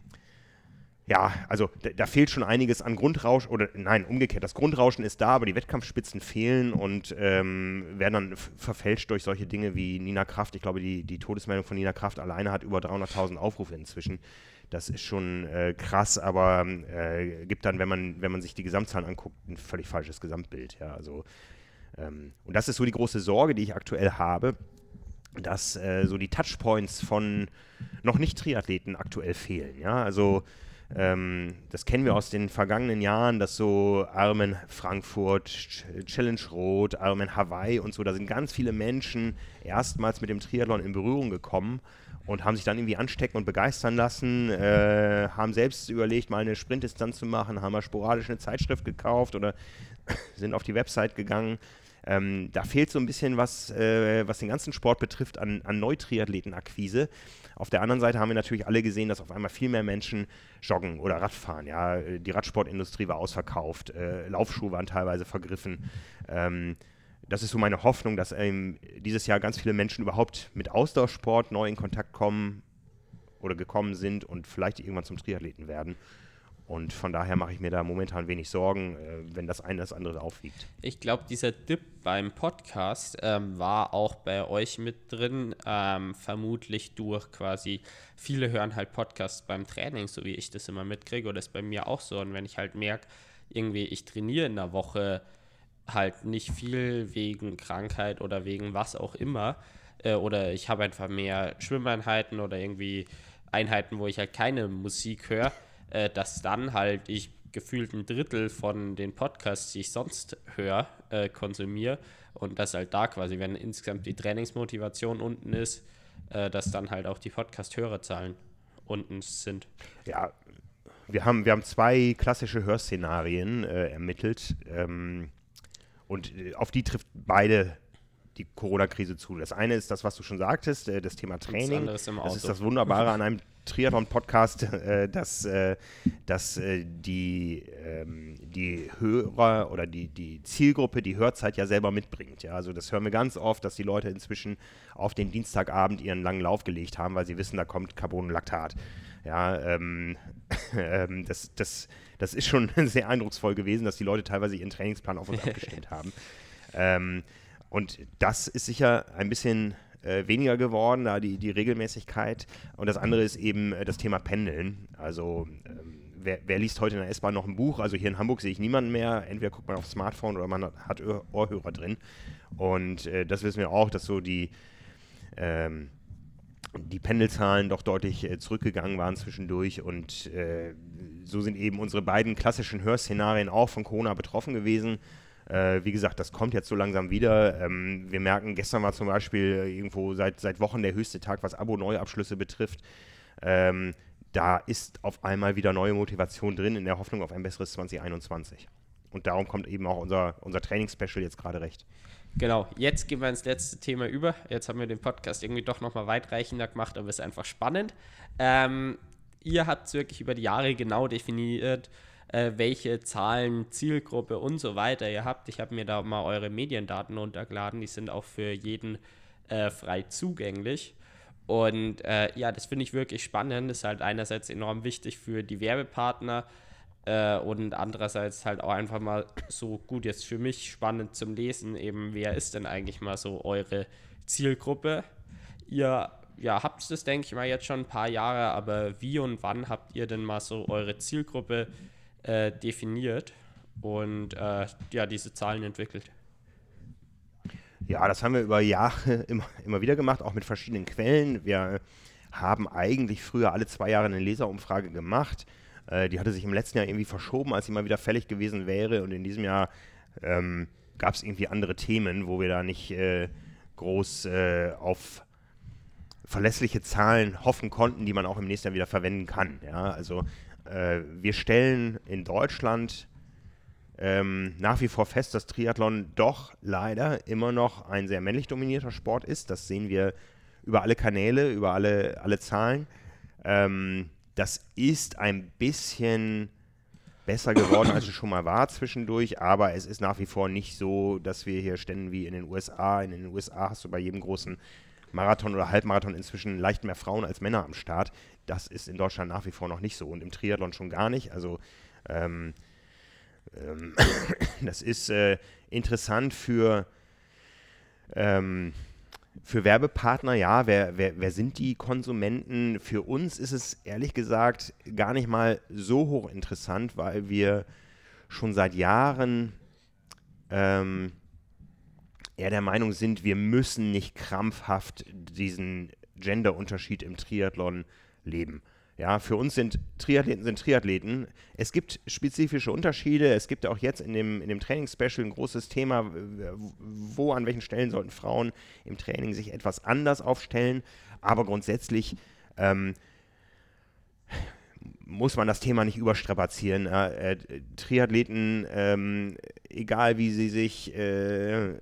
ja, also da, da, fehlt schon einiges an Grundrausch, oder nein, umgekehrt, das Grundrauschen ist da, aber die Wettkampfspitzen fehlen und ähm, werden dann verfälscht durch solche Dinge wie Nina Kraft. Ich glaube, die, die Todesmeldung von Nina Kraft alleine hat über 300.000 Aufrufe inzwischen. Das ist schon äh, krass, aber äh, gibt dann, wenn man, wenn man sich die Gesamtzahlen anguckt, ein völlig falsches Gesamtbild. Ja, also, ähm, und das ist so die große Sorge, die ich aktuell habe, dass äh, so die Touchpoints von noch nicht Triathleten aktuell fehlen. Ja, also ähm, das kennen wir aus den vergangenen Jahren, dass so Armen Frankfurt, Challenge Rot, Armen Hawaii und so, da sind ganz viele Menschen erstmals mit dem Triathlon in Berührung gekommen und haben sich dann irgendwie anstecken und begeistern lassen, äh, haben selbst überlegt, mal eine Sprintdistanz zu machen, haben mal sporadisch eine Zeitschrift gekauft oder sind auf die Website gegangen. Ähm, da fehlt so ein bisschen was, äh, was den ganzen Sport betrifft, an, an Neutriathletenakquise. Auf der anderen Seite haben wir natürlich alle gesehen, dass auf einmal viel mehr Menschen joggen oder Radfahren. Ja, die Radsportindustrie war ausverkauft, äh, Laufschuhe waren teilweise vergriffen. Ähm, das ist so meine Hoffnung, dass ähm, dieses Jahr ganz viele Menschen überhaupt mit Ausdauersport neu in Kontakt kommen oder gekommen sind und vielleicht irgendwann zum Triathleten werden. Und von daher mache ich mir da momentan wenig Sorgen, äh, wenn das eine das andere aufwiegt. Ich glaube, dieser Dip beim Podcast ähm, war auch bei euch mit drin, ähm, vermutlich durch quasi, viele hören halt Podcasts beim Training, so wie ich das immer mitkriege, oder ist bei mir auch so. Und wenn ich halt merke, irgendwie, ich trainiere in der Woche halt nicht viel wegen Krankheit oder wegen was auch immer, äh, oder ich habe einfach mehr Schwimmeinheiten oder irgendwie Einheiten, wo ich halt keine Musik höre äh, dass dann halt ich gefühlt ein Drittel von den Podcasts, die ich sonst höre, äh, konsumiere und dass halt da quasi, wenn insgesamt die Trainingsmotivation unten ist, äh, dass dann halt auch die Podcast-Hörerzahlen unten sind. Ja, wir haben, wir haben zwei klassische Hörszenarien äh, ermittelt ähm, und äh, auf die trifft beide die Corona-Krise zu. Das eine ist das, was du schon sagtest, äh, das Thema Training. Das, das ist das Wunderbare an einem Triathlon-Podcast, äh, dass, äh, dass äh, die, ähm, die Hörer oder die, die Zielgruppe die Hörzeit ja selber mitbringt. Ja? Also das hören wir ganz oft, dass die Leute inzwischen auf den Dienstagabend ihren langen Lauf gelegt haben, weil sie wissen, da kommt Carbonlaktat. Ja, ähm, ähm, das, das, das ist schon sehr eindrucksvoll gewesen, dass die Leute teilweise ihren Trainingsplan auf uns abgestimmt haben. Ähm, und das ist sicher ein bisschen äh, weniger geworden, da die, die Regelmäßigkeit. Und das andere ist eben äh, das Thema Pendeln. Also ähm, wer, wer, liest heute in der S-Bahn noch ein Buch? Also hier in Hamburg sehe ich niemanden mehr. Entweder guckt man aufs Smartphone oder man hat Ohrhörer drin. Und äh, das wissen wir auch, dass so die ähm, die Pendelzahlen doch deutlich äh, zurückgegangen waren zwischendurch und äh, so sind eben unsere beiden klassischen Hörszenarien auch von Corona betroffen gewesen. Äh, wie gesagt, das kommt jetzt so langsam wieder. Ähm, wir merken, gestern war zum Beispiel irgendwo seit, seit Wochen der höchste Tag, was Abo-Neuabschlüsse betrifft. Ähm, da ist auf einmal wieder neue Motivation drin, in der Hoffnung auf ein besseres 2021. Und darum kommt eben auch unser, unser Trainingsspecial jetzt gerade recht. Genau, jetzt gehen wir ins letzte Thema über. Jetzt haben wir den Podcast irgendwie doch nochmal weitreichender gemacht, aber es ist einfach spannend. Ähm, ihr habt es wirklich über die Jahre genau definiert, äh, welche Zahlen, Zielgruppe und so weiter ihr habt. Ich habe mir da mal eure Mediendaten runtergeladen, die sind auch für jeden äh, frei zugänglich. Und äh, ja, das finde ich wirklich spannend. Das ist halt einerseits enorm wichtig für die Werbepartner äh, und andererseits halt auch einfach mal so gut jetzt für mich spannend zum Lesen, eben wer ist denn eigentlich mal so eure Zielgruppe? Ihr ja, habt das, denke ich mal, jetzt schon ein paar Jahre, aber wie und wann habt ihr denn mal so eure Zielgruppe äh, definiert und äh, ja, diese Zahlen entwickelt. Ja, das haben wir über Jahre immer, immer wieder gemacht, auch mit verschiedenen Quellen. Wir haben eigentlich früher alle zwei Jahre eine Leserumfrage gemacht. Äh, die hatte sich im letzten Jahr irgendwie verschoben, als sie mal wieder fällig gewesen wäre. Und in diesem Jahr ähm, gab es irgendwie andere Themen, wo wir da nicht äh, groß äh, auf verlässliche Zahlen hoffen konnten, die man auch im nächsten Jahr wieder verwenden kann. Ja, also äh, wir stellen in Deutschland ähm, nach wie vor fest, dass Triathlon doch leider immer noch ein sehr männlich dominierter Sport ist. Das sehen wir über alle Kanäle, über alle, alle Zahlen. Ähm, das ist ein bisschen besser geworden, als es schon mal war zwischendurch, aber es ist nach wie vor nicht so, dass wir hier ständen wie in den USA. In den USA hast du bei jedem großen Marathon oder Halbmarathon inzwischen leicht mehr Frauen als Männer am Start. Das ist in Deutschland nach wie vor noch nicht so und im Triathlon schon gar nicht. Also ähm, ähm, das ist äh, interessant für ähm, für Werbepartner, ja, wer, wer, wer sind die Konsumenten? Für uns ist es ehrlich gesagt gar nicht mal so hochinteressant, weil wir schon seit Jahren ähm, eher der Meinung sind, wir müssen nicht krampfhaft diesen Genderunterschied im Triathlon leben. Ja, für uns sind Triathleten sind Triathleten. Es gibt spezifische Unterschiede. Es gibt auch jetzt in dem, in dem Trainingsspecial ein großes Thema, wo an welchen Stellen sollten Frauen im Training sich etwas anders aufstellen. Aber grundsätzlich ähm, muss man das Thema nicht überstrapazieren. Äh, Triathleten, ähm, egal wie sie sich äh,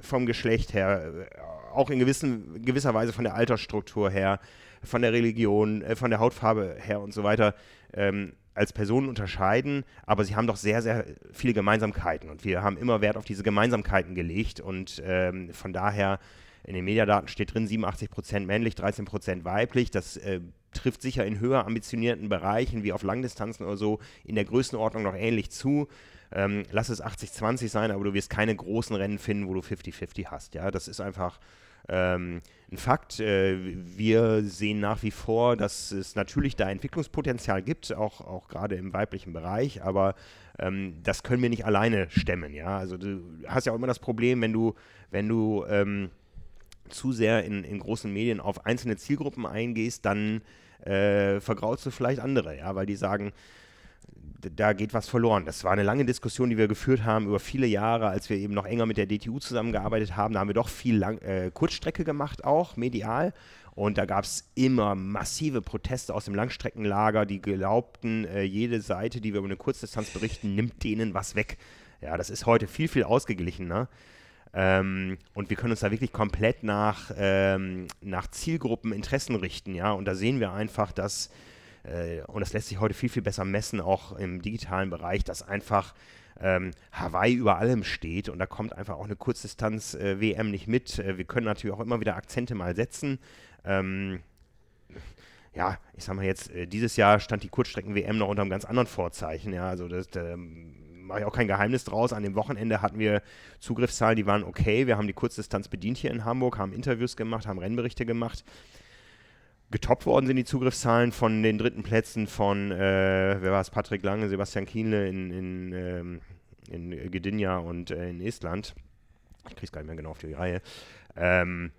vom Geschlecht her, auch in gewissen, gewisser Weise von der Altersstruktur her, von der Religion, äh, von der Hautfarbe her und so weiter ähm, als Personen unterscheiden, aber sie haben doch sehr, sehr viele Gemeinsamkeiten und wir haben immer Wert auf diese Gemeinsamkeiten gelegt und ähm, von daher in den Mediadaten steht drin 87% männlich, 13% weiblich. Das äh, trifft sicher in höher ambitionierten Bereichen wie auf Langdistanzen oder so in der Größenordnung noch ähnlich zu. Ähm, lass es 80-20 sein, aber du wirst keine großen Rennen finden, wo du 50-50 hast. Ja, das ist einfach ähm, ein Fakt. Äh, wir sehen nach wie vor, dass es natürlich da Entwicklungspotenzial gibt, auch, auch gerade im weiblichen Bereich, aber ähm, das können wir nicht alleine stemmen. Ja? Also du hast ja auch immer das Problem, wenn du, wenn du ähm, zu sehr in, in großen Medien auf einzelne Zielgruppen eingehst, dann äh, vergraulst du vielleicht andere, ja, weil die sagen, da geht was verloren. Das war eine lange Diskussion, die wir geführt haben über viele Jahre, als wir eben noch enger mit der DTU zusammengearbeitet haben. Da haben wir doch viel Lang äh, Kurzstrecke gemacht, auch medial. Und da gab es immer massive Proteste aus dem Langstreckenlager, die glaubten, äh, jede Seite, die wir über eine Kurzdistanz berichten, nimmt denen was weg. Ja, das ist heute viel, viel ausgeglichener. Ähm, und wir können uns da wirklich komplett nach, ähm, nach Zielgruppen, Interessen richten. Ja? Und da sehen wir einfach, dass und das lässt sich heute viel, viel besser messen, auch im digitalen Bereich, dass einfach ähm, Hawaii über allem steht und da kommt einfach auch eine Kurzdistanz-WM äh, nicht mit. Äh, wir können natürlich auch immer wieder Akzente mal setzen. Ähm, ja, ich sag mal jetzt, äh, dieses Jahr stand die Kurzstrecken-WM noch unter einem ganz anderen Vorzeichen. Ja, also das ähm, mache ich auch kein Geheimnis draus. An dem Wochenende hatten wir Zugriffszahlen, die waren okay. Wir haben die Kurzdistanz bedient hier in Hamburg, haben Interviews gemacht, haben Rennberichte gemacht getoppt worden sind die Zugriffszahlen von den dritten Plätzen von, äh, wer war es, Patrick Lange, Sebastian Kienle in, in, ähm, in Gdynia und äh, in Estland. Ich krieg's gar nicht mehr genau auf die Reihe. Ähm,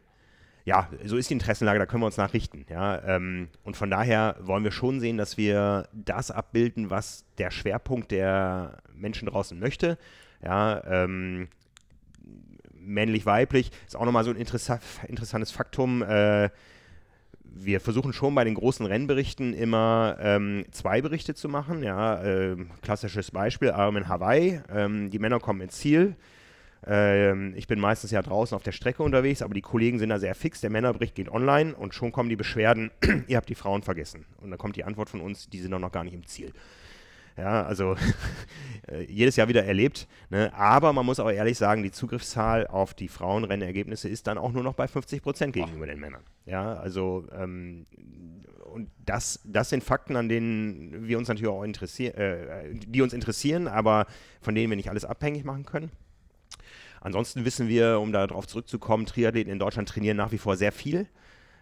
ja, so ist die Interessenlage, da können wir uns nachrichten. Ja? Ähm, und von daher wollen wir schon sehen, dass wir das abbilden, was der Schwerpunkt der Menschen draußen möchte. Ja, ähm, männlich-weiblich ist auch nochmal so ein interessa interessantes Faktum. Äh, wir versuchen schon bei den großen Rennberichten immer ähm, zwei Berichte zu machen. Ja, äh, klassisches Beispiel, Ironman Hawaii. Ähm, die Männer kommen ins Ziel. Ähm, ich bin meistens ja draußen auf der Strecke unterwegs, aber die Kollegen sind da sehr fix. Der Männerbericht geht online und schon kommen die Beschwerden, ihr habt die Frauen vergessen. Und dann kommt die Antwort von uns, die sind doch noch gar nicht im Ziel. Ja, also äh, jedes Jahr wieder erlebt. Ne? Aber man muss auch ehrlich sagen, die Zugriffszahl auf die Frauenrennergebnisse ist dann auch nur noch bei 50 Prozent gegenüber Ach. den Männern. Ja, also ähm, und das, das sind Fakten, an denen wir uns natürlich auch interessieren, äh, die uns interessieren, aber von denen wir nicht alles abhängig machen können. Ansonsten wissen wir, um darauf zurückzukommen, Triathleten in Deutschland trainieren nach wie vor sehr viel.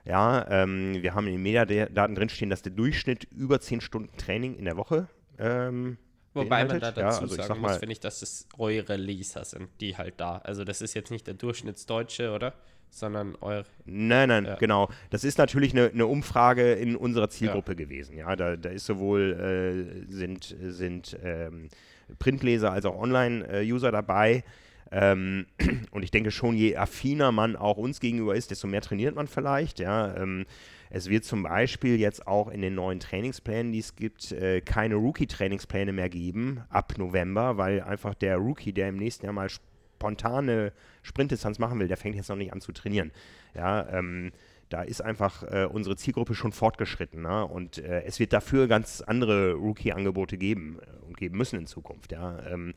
Ja, ähm, wir haben in den Mediadaten drinstehen, dass der Durchschnitt über 10 Stunden Training in der Woche ähm, Wobei man da dazu ja, also sagen muss, finde ich, dass es eure Leaser sind, die halt da. Also das ist jetzt nicht der Durchschnittsdeutsche, oder? Sondern eure. Nein, nein, ja. genau. Das ist natürlich eine, eine Umfrage in unserer Zielgruppe ja. gewesen. Ja, da, da ist sowohl äh, sind, sind ähm, Printleser als auch Online-User dabei. Ähm, und ich denke schon, je affiner man auch uns gegenüber ist, desto mehr trainiert man vielleicht. Ja, ähm, es wird zum Beispiel jetzt auch in den neuen Trainingsplänen, die es gibt, äh, keine Rookie-Trainingspläne mehr geben ab November, weil einfach der Rookie, der im nächsten Jahr mal spontane Sprintdistanz machen will, der fängt jetzt noch nicht an zu trainieren. Ja, ähm, da ist einfach äh, unsere Zielgruppe schon fortgeschritten. Ne? Und äh, es wird dafür ganz andere Rookie-Angebote geben äh, und geben müssen in Zukunft. Ja? Ähm,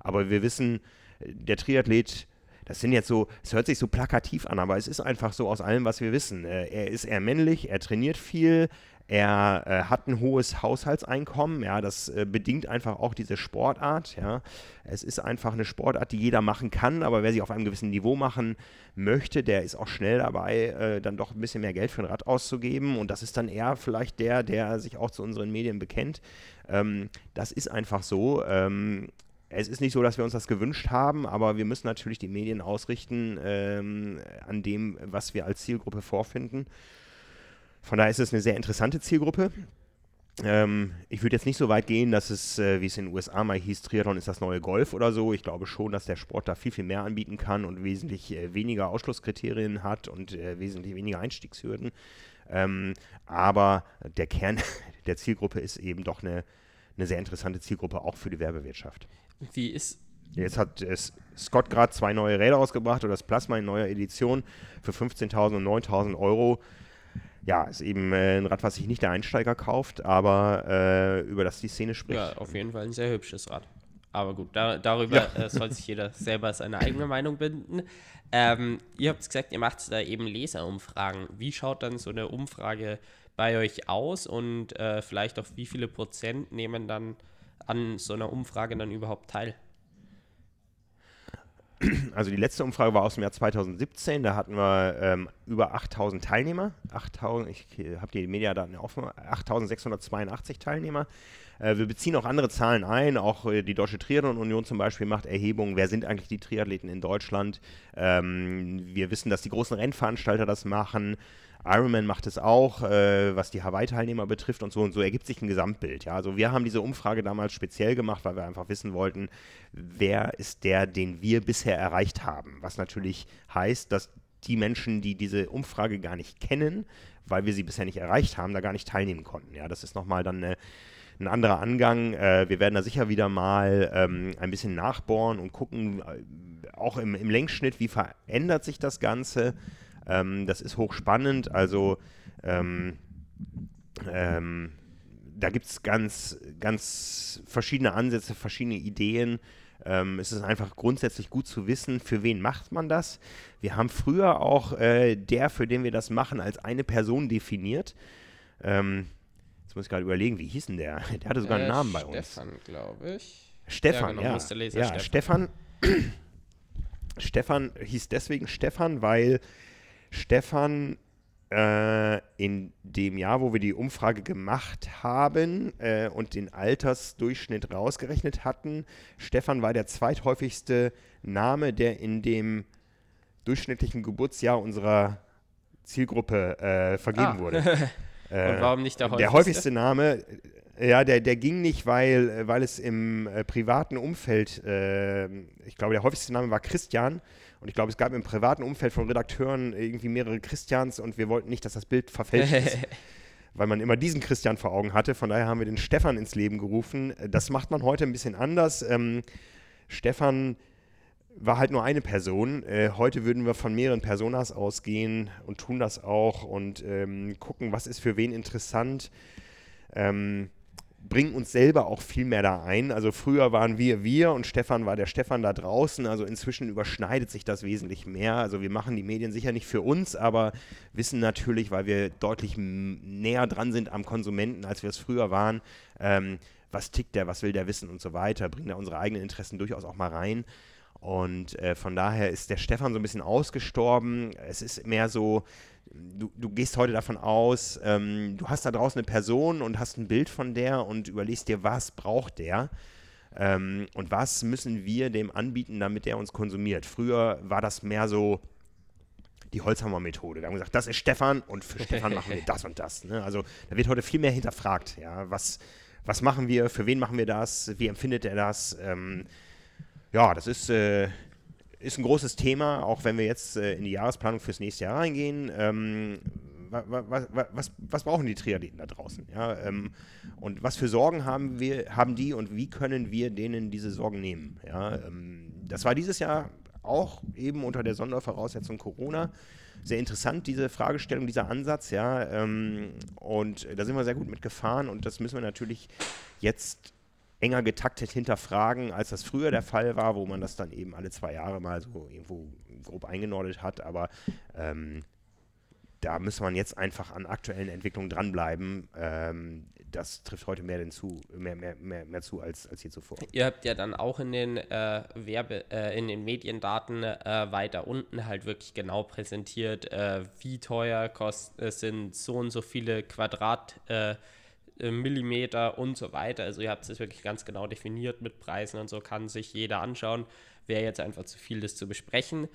aber wir wissen, der Triathlet, das sind jetzt so, es hört sich so plakativ an, aber es ist einfach so aus allem, was wir wissen. Äh, er ist eher männlich, er trainiert viel, er äh, hat ein hohes Haushaltseinkommen, ja, das äh, bedingt einfach auch diese Sportart, ja. Es ist einfach eine Sportart, die jeder machen kann, aber wer sie auf einem gewissen Niveau machen möchte, der ist auch schnell dabei, äh, dann doch ein bisschen mehr Geld für ein Rad auszugeben und das ist dann eher vielleicht der, der sich auch zu unseren Medien bekennt. Ähm, das ist einfach so. Ähm, es ist nicht so, dass wir uns das gewünscht haben, aber wir müssen natürlich die Medien ausrichten ähm, an dem, was wir als Zielgruppe vorfinden. Von daher ist es eine sehr interessante Zielgruppe. Ähm, ich würde jetzt nicht so weit gehen, dass es, äh, wie es in den USA mal hieß, Triathlon ist das neue Golf oder so. Ich glaube schon, dass der Sport da viel, viel mehr anbieten kann und wesentlich äh, weniger Ausschlusskriterien hat und äh, wesentlich weniger Einstiegshürden. Ähm, aber der Kern der Zielgruppe ist eben doch eine, eine sehr interessante Zielgruppe, auch für die Werbewirtschaft. Wie ist Jetzt hat äh, Scott gerade zwei neue Räder rausgebracht oder das Plasma in neuer Edition für 15.000 und 9.000 Euro ja, ist eben äh, ein Rad, was sich nicht der Einsteiger kauft, aber äh, über das die Szene spricht. Ja, auf jeden Fall ein sehr hübsches Rad. Aber gut, da, darüber ja. äh, soll sich jeder selber seine eigene Meinung binden. Ähm, ihr habt gesagt, ihr macht da eben Leserumfragen. Wie schaut dann so eine Umfrage bei euch aus und äh, vielleicht auch wie viele Prozent nehmen dann an so einer Umfrage dann überhaupt teil? also die letzte Umfrage war aus dem Jahr 2017, da hatten wir ähm, über 8000 Teilnehmer. 8000, ich habe die Mediadaten offen, 8682 Teilnehmer. Äh, wir beziehen auch andere Zahlen ein, auch äh, die Deutsche Triathlon Union zum Beispiel macht Erhebungen, wer sind eigentlich die Triathleten in Deutschland. Ähm, wir wissen, dass die großen Rennveranstalter das machen. Ironman macht es auch, äh, was die Hawaii-Teilnehmer betrifft und so und so ergibt sich ein Gesamtbild. Ja? Also wir haben diese Umfrage damals speziell gemacht, weil wir einfach wissen wollten, wer ist der, den wir bisher erreicht haben. Was natürlich heißt, dass die Menschen, die diese Umfrage gar nicht kennen, weil wir sie bisher nicht erreicht haben, da gar nicht teilnehmen konnten. Ja, das ist nochmal dann eine, ein anderer Angang. Äh, wir werden da sicher wieder mal ähm, ein bisschen nachbohren und gucken, äh, auch im, im Längsschnitt, wie verändert sich das Ganze. Ähm, das ist hochspannend. Also ähm, ähm, da gibt es ganz, ganz verschiedene Ansätze, verschiedene Ideen. Ähm, es ist einfach grundsätzlich gut zu wissen, für wen macht man das. Wir haben früher auch äh, der, für den wir das machen, als eine Person definiert. Ähm, jetzt muss ich gerade überlegen, wie hieß denn der? Der hatte sogar äh, einen Namen bei uns. Stefan, glaube ich. Stefan, ja. Genau, ja, ja Stefan. Stefan, Stefan hieß deswegen Stefan, weil Stefan äh, in dem Jahr, wo wir die Umfrage gemacht haben äh, und den Altersdurchschnitt rausgerechnet hatten, Stefan war der zweithäufigste Name, der in dem durchschnittlichen Geburtsjahr unserer Zielgruppe äh, vergeben ah. wurde. und warum nicht der häufigste? Der häufigste Name, ja, der, der ging nicht, weil, weil es im äh, privaten Umfeld, äh, ich glaube, der häufigste Name war Christian und ich glaube, es gab im privaten Umfeld von Redakteuren irgendwie mehrere Christians und wir wollten nicht, dass das Bild verfälscht ist. weil man immer diesen Christian vor Augen hatte. Von daher haben wir den Stefan ins Leben gerufen. Das macht man heute ein bisschen anders. Ähm, Stefan war halt nur eine Person. Äh, heute würden wir von mehreren Personas ausgehen und tun das auch und ähm, gucken, was ist für wen interessant. Ähm, bringen uns selber auch viel mehr da ein. Also früher waren wir wir und Stefan war der Stefan da draußen. Also inzwischen überschneidet sich das wesentlich mehr. Also wir machen die Medien sicher nicht für uns, aber wissen natürlich, weil wir deutlich näher dran sind am Konsumenten, als wir es früher waren, ähm, was tickt der, was will der wissen und so weiter, bringen da unsere eigenen Interessen durchaus auch mal rein. Und äh, von daher ist der Stefan so ein bisschen ausgestorben. Es ist mehr so, du, du gehst heute davon aus, ähm, du hast da draußen eine Person und hast ein Bild von der und überlegst dir, was braucht der ähm, und was müssen wir dem anbieten, damit der uns konsumiert. Früher war das mehr so die Holzhammer-Methode. Wir haben gesagt, das ist Stefan und für Stefan machen wir das und das. Ne? Also da wird heute viel mehr hinterfragt. Ja? Was, was machen wir, für wen machen wir das, wie empfindet er das? Ähm, ja, das ist... Äh, ist ein großes Thema, auch wenn wir jetzt äh, in die Jahresplanung fürs nächste Jahr reingehen. Ähm, was, was, was, brauchen die Triathleten da draußen? Ja, ähm, und was für Sorgen haben wir, haben die und wie können wir denen diese Sorgen nehmen? Ja, ähm, das war dieses Jahr auch eben unter der Sondervoraussetzung Corona. Sehr interessant, diese Fragestellung, dieser Ansatz, ja. Ähm, und da sind wir sehr gut mitgefahren und das müssen wir natürlich jetzt enger getaktet hinterfragen, als das früher der Fall war, wo man das dann eben alle zwei Jahre mal so irgendwo grob eingenordet hat. Aber ähm, da muss man jetzt einfach an aktuellen Entwicklungen dranbleiben. Ähm, das trifft heute mehr, denn zu, mehr, mehr, mehr, mehr zu als, als je zuvor. Ihr habt ja dann auch in den äh, Werbe, äh, in den Mediendaten äh, weiter unten halt wirklich genau präsentiert, äh, wie teuer kost, äh, sind so und so viele Quadratmillimeter äh, und so weiter. Also ihr habt es wirklich ganz genau definiert mit Preisen und so kann sich jeder anschauen. Wäre jetzt einfach zu viel, das zu besprechen.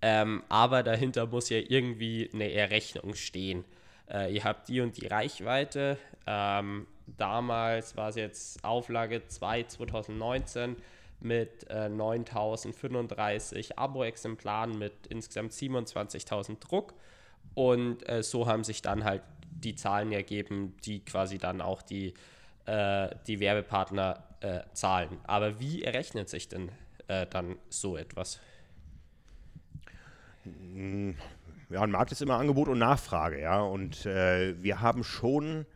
Ähm, aber dahinter muss ja irgendwie eine Errechnung stehen. Äh, ihr habt die und die Reichweite. Ähm, damals war es jetzt Auflage 2 2019 mit äh, 9035 Abo-Exemplaren mit insgesamt 27.000 Druck. Und äh, so haben sich dann halt die Zahlen ergeben, die quasi dann auch die, äh, die Werbepartner äh, zahlen. Aber wie errechnet sich denn äh, dann so etwas? Hm, ja, ein Markt ist immer Angebot und Nachfrage, ja. Und äh, wir haben schon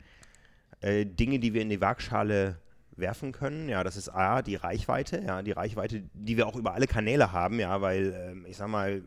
äh, Dinge, die wir in die Waagschale werfen können. Ja, das ist A, die Reichweite, ja, die Reichweite, die wir auch über alle Kanäle haben, ja, weil äh, ich sag mal,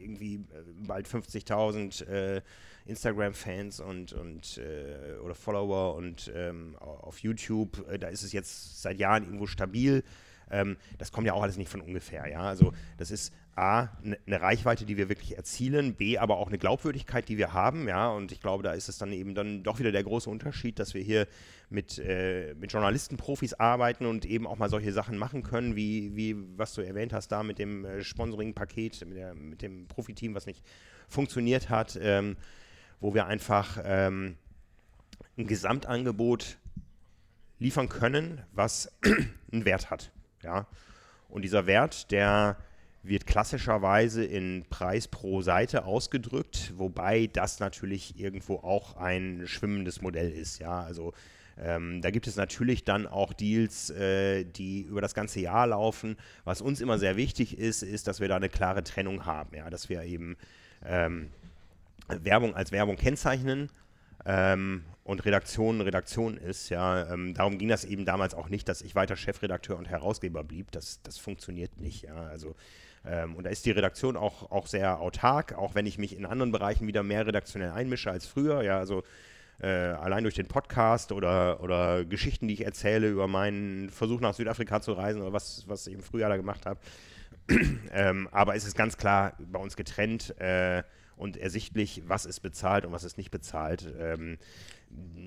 irgendwie äh, bald 50.000 äh, Instagram-Fans und, und äh, oder Follower und ähm, auf YouTube, da ist es jetzt seit Jahren irgendwo stabil. Ähm, das kommt ja auch alles nicht von ungefähr, ja. Also das ist A, eine ne Reichweite, die wir wirklich erzielen, B, aber auch eine Glaubwürdigkeit, die wir haben, ja, und ich glaube, da ist es dann eben dann doch wieder der große Unterschied, dass wir hier mit, äh, mit Journalistenprofis arbeiten und eben auch mal solche Sachen machen können, wie, wie was du erwähnt hast, da mit dem äh, Sponsoring-Paket, mit, mit dem Profiteam, was nicht funktioniert hat, ähm, wo wir einfach ähm, ein Gesamtangebot liefern können, was einen Wert hat. Ja? Und dieser Wert, der wird klassischerweise in Preis pro Seite ausgedrückt, wobei das natürlich irgendwo auch ein schwimmendes Modell ist. Ja, also ähm, da gibt es natürlich dann auch Deals, äh, die über das ganze Jahr laufen. Was uns immer sehr wichtig ist, ist, dass wir da eine klare Trennung haben. Ja, dass wir eben ähm, Werbung als Werbung kennzeichnen ähm, und Redaktion Redaktion ist. Ja, ähm, darum ging das eben damals auch nicht, dass ich weiter Chefredakteur und Herausgeber blieb. Das, das funktioniert nicht. Ja, also ähm, und da ist die Redaktion auch, auch sehr autark, auch wenn ich mich in anderen Bereichen wieder mehr redaktionell einmische als früher. Ja, also äh, allein durch den Podcast oder, oder Geschichten, die ich erzähle über meinen Versuch nach Südafrika zu reisen oder was, was ich im Frühjahr da gemacht habe. ähm, aber es ist ganz klar bei uns getrennt äh, und ersichtlich, was ist bezahlt und was ist nicht bezahlt. Ähm,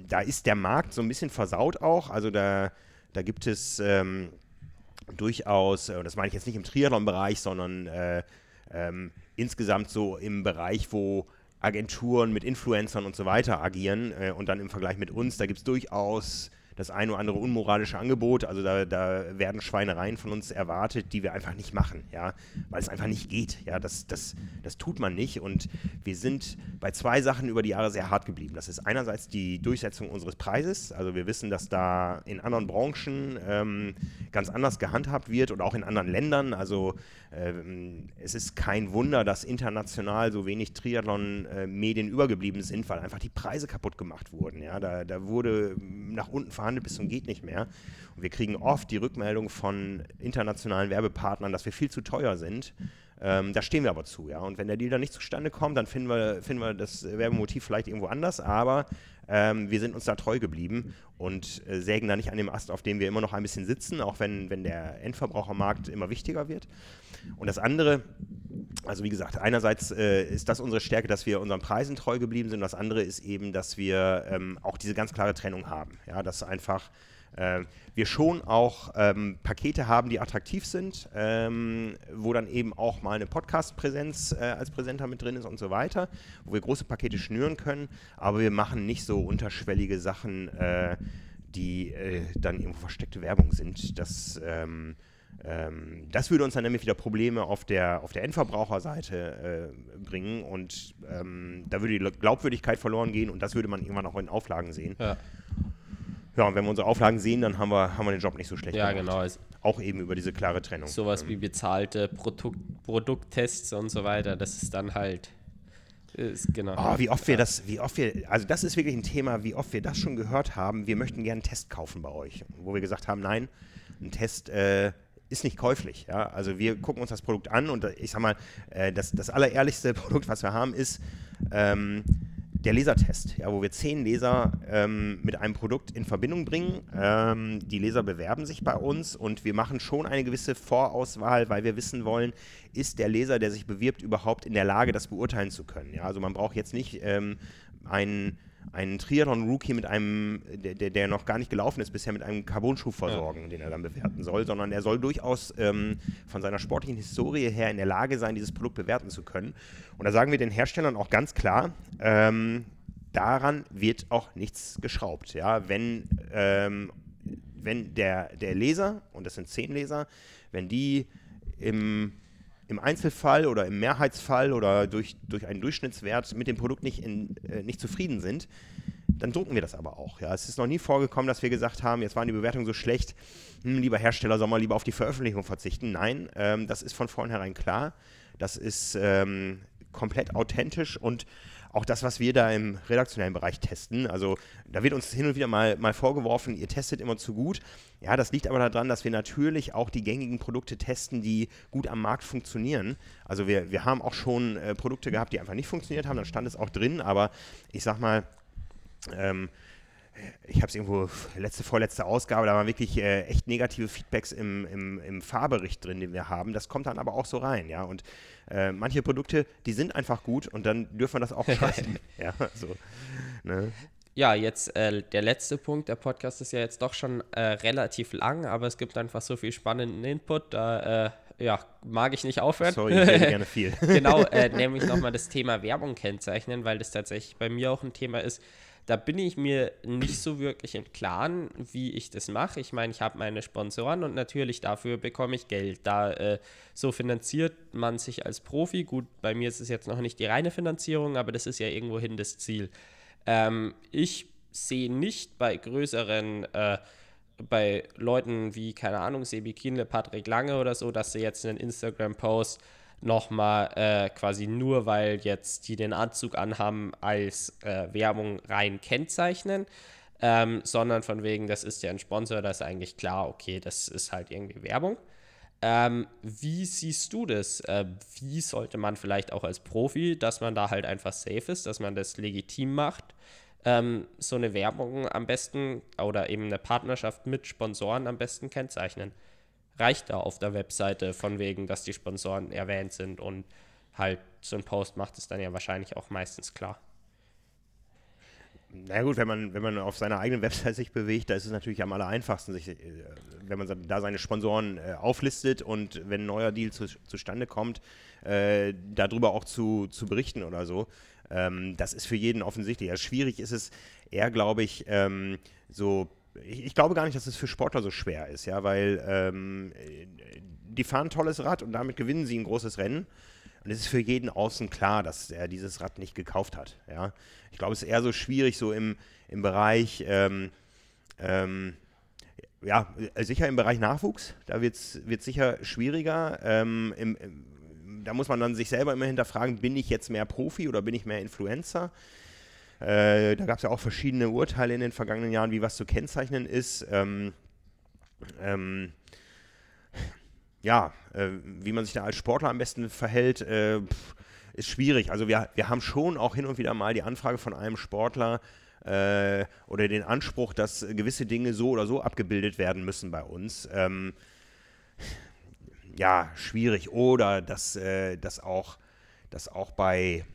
da ist der Markt so ein bisschen versaut auch. Also da, da gibt es ähm, durchaus, und das meine ich jetzt nicht im Triathlon-Bereich, sondern äh, ähm, insgesamt so im Bereich, wo Agenturen mit Influencern und so weiter agieren äh, und dann im Vergleich mit uns, da gibt es durchaus das ein oder andere unmoralische Angebot. Also da, da, werden Schweinereien von uns erwartet, die wir einfach nicht machen, ja, weil es einfach nicht geht. Ja, das, das, das tut man nicht. Und wir sind bei zwei Sachen über die Jahre sehr hart geblieben. Das ist einerseits die Durchsetzung unseres Preises. Also wir wissen, dass da in anderen Branchen ähm, ganz anders gehandhabt wird und auch in anderen Ländern. Also ähm, es ist kein Wunder, dass international so wenig Triathlon-Medien übergeblieben sind, weil einfach die Preise kaputt gemacht wurden. Ja, da, da wurde nach unten verhandelt bis zum geht nicht mehr. Und wir kriegen oft die Rückmeldung von internationalen Werbepartnern, dass wir viel zu teuer sind. Ähm, da stehen wir aber zu, ja. Und wenn der Deal dann nicht zustande kommt, dann finden wir, finden wir das Werbemotiv vielleicht irgendwo anders, aber ähm, wir sind uns da treu geblieben und äh, sägen da nicht an dem Ast, auf dem wir immer noch ein bisschen sitzen, auch wenn, wenn der Endverbrauchermarkt immer wichtiger wird. Und das andere, also wie gesagt, einerseits äh, ist das unsere Stärke, dass wir unseren Preisen treu geblieben sind. Das andere ist eben, dass wir ähm, auch diese ganz klare Trennung haben. Ja, dass einfach äh, wir schon auch ähm, Pakete haben, die attraktiv sind, ähm, wo dann eben auch mal eine Podcast-Präsenz äh, als Präsenter mit drin ist und so weiter, wo wir große Pakete schnüren können, aber wir machen nicht so unterschwellige Sachen, äh, die äh, dann irgendwo versteckte Werbung sind. Das ähm, ähm, das würde uns dann nämlich wieder Probleme auf der, auf der Endverbraucherseite äh, bringen und ähm, da würde die Glaubwürdigkeit verloren gehen und das würde man irgendwann auch in Auflagen sehen. Ja. Ja, und wenn wir unsere Auflagen sehen, dann haben wir, haben wir den Job nicht so schlecht ja, gemacht. Ja, genau. auch eben über diese klare Trennung. Sowas wie bezahlte Produkt, Produkttests und so weiter, das ist dann halt ist, genau. Oh, wie oft wir das, wie oft wir, also das ist wirklich ein Thema, wie oft wir das schon gehört haben. Wir möchten gerne einen Test kaufen bei euch, wo wir gesagt haben, nein, ein Test äh, ist nicht käuflich. Ja? Also wir gucken uns das Produkt an und ich sag mal, äh, das, das allerehrlichste Produkt, was wir haben, ist ähm, der Lesertest, ja, wo wir zehn Leser ähm, mit einem Produkt in Verbindung bringen. Ähm, die Leser bewerben sich bei uns und wir machen schon eine gewisse Vorauswahl, weil wir wissen wollen, ist der Leser, der sich bewirbt, überhaupt in der Lage, das beurteilen zu können. Ja, also man braucht jetzt nicht ähm, einen einen Triathlon-Rookie mit einem, der, der, noch gar nicht gelaufen ist, bisher mit einem Carbon-Schuh versorgen, ja. den er dann bewerten soll, sondern er soll durchaus ähm, von seiner sportlichen Historie her in der Lage sein, dieses Produkt bewerten zu können. Und da sagen wir den Herstellern auch ganz klar, ähm, daran wird auch nichts geschraubt. Ja? Wenn, ähm, wenn der, der Leser, und das sind zehn Leser, wenn die im im Einzelfall oder im Mehrheitsfall oder durch, durch einen Durchschnittswert mit dem Produkt nicht, in, äh, nicht zufrieden sind, dann drucken wir das aber auch. Ja. Es ist noch nie vorgekommen, dass wir gesagt haben, jetzt waren die Bewertungen so schlecht, hm, lieber Hersteller, soll mal lieber auf die Veröffentlichung verzichten. Nein, ähm, das ist von vornherein klar. Das ist ähm, komplett authentisch und auch das, was wir da im redaktionellen Bereich testen. Also da wird uns hin und wieder mal, mal vorgeworfen, ihr testet immer zu gut. Ja, das liegt aber daran, dass wir natürlich auch die gängigen Produkte testen, die gut am Markt funktionieren. Also wir, wir haben auch schon äh, Produkte gehabt, die einfach nicht funktioniert haben, dann stand es auch drin, aber ich sag mal, ähm, ich habe es irgendwo, letzte, vorletzte Ausgabe, da waren wirklich äh, echt negative Feedbacks im, im, im Fahrbericht drin, den wir haben. Das kommt dann aber auch so rein, ja. Und äh, manche Produkte, die sind einfach gut und dann dürfen wir das auch schreiben. ja, so. Ne? Ja, jetzt äh, der letzte Punkt. Der Podcast ist ja jetzt doch schon äh, relativ lang, aber es gibt einfach so viel spannenden Input. Da äh, ja, mag ich nicht aufhören. Sorry, ich rede gerne viel. genau, äh, nämlich nochmal das Thema Werbung kennzeichnen, weil das tatsächlich bei mir auch ein Thema ist da bin ich mir nicht so wirklich im Klaren, wie ich das mache. Ich meine, ich habe meine Sponsoren und natürlich dafür bekomme ich Geld. Da äh, so finanziert man sich als Profi. Gut, bei mir ist es jetzt noch nicht die reine Finanzierung, aber das ist ja irgendwohin das Ziel. Ähm, ich sehe nicht bei größeren äh, bei Leuten wie, keine Ahnung, Sebi Kienle, Patrick Lange oder so, dass sie jetzt einen Instagram-Post nochmal äh, quasi nur, weil jetzt die den Anzug anhaben, als äh, Werbung rein kennzeichnen, ähm, sondern von wegen, das ist ja ein Sponsor, das ist eigentlich klar, okay, das ist halt irgendwie Werbung. Ähm, wie siehst du das? Äh, wie sollte man vielleicht auch als Profi, dass man da halt einfach safe ist, dass man das legitim macht? Ähm, so eine Werbung am besten oder eben eine Partnerschaft mit Sponsoren am besten kennzeichnen reicht da auf der Webseite von wegen, dass die Sponsoren erwähnt sind und halt so ein Post macht es dann ja wahrscheinlich auch meistens klar. Na gut, wenn man, wenn man auf seiner eigenen Website sich bewegt, da ist es natürlich am aller einfachsten, sich, äh, wenn man da seine Sponsoren äh, auflistet und wenn ein neuer Deal zu, zustande kommt, äh, darüber auch zu, zu berichten oder so. Ähm, das ist für jeden offensichtlich. Ja, schwierig ist es eher, glaube ich, ähm, so ich, ich, glaube gar nicht, dass es für Sportler so schwer ist, ja, weil ähm, die fahren ein tolles Rad und damit gewinnen sie ein großes Rennen. Und es ist für jeden außen klar, dass er dieses Rad nicht gekauft hat. Ja. Ich glaube, es ist eher so schwierig, so im, im Bereich, ähm, ähm, ja, sicher im Bereich Nachwuchs, da wird es sicher schwieriger. Ähm, im, im, da muss man dann sich selber immer hinterfragen, bin ich jetzt mehr Profi oder bin ich mehr Influencer? Äh, da gab es ja auch verschiedene Urteile in den vergangenen Jahren, wie was zu kennzeichnen ist. Ähm, ähm, ja, äh, wie man sich da als Sportler am besten verhält, äh, ist schwierig. Also wir, wir haben schon auch hin und wieder mal die Anfrage von einem Sportler äh, oder den Anspruch, dass gewisse Dinge so oder so abgebildet werden müssen bei uns. Ähm, ja, schwierig. Oder dass, äh, dass, auch, dass auch bei,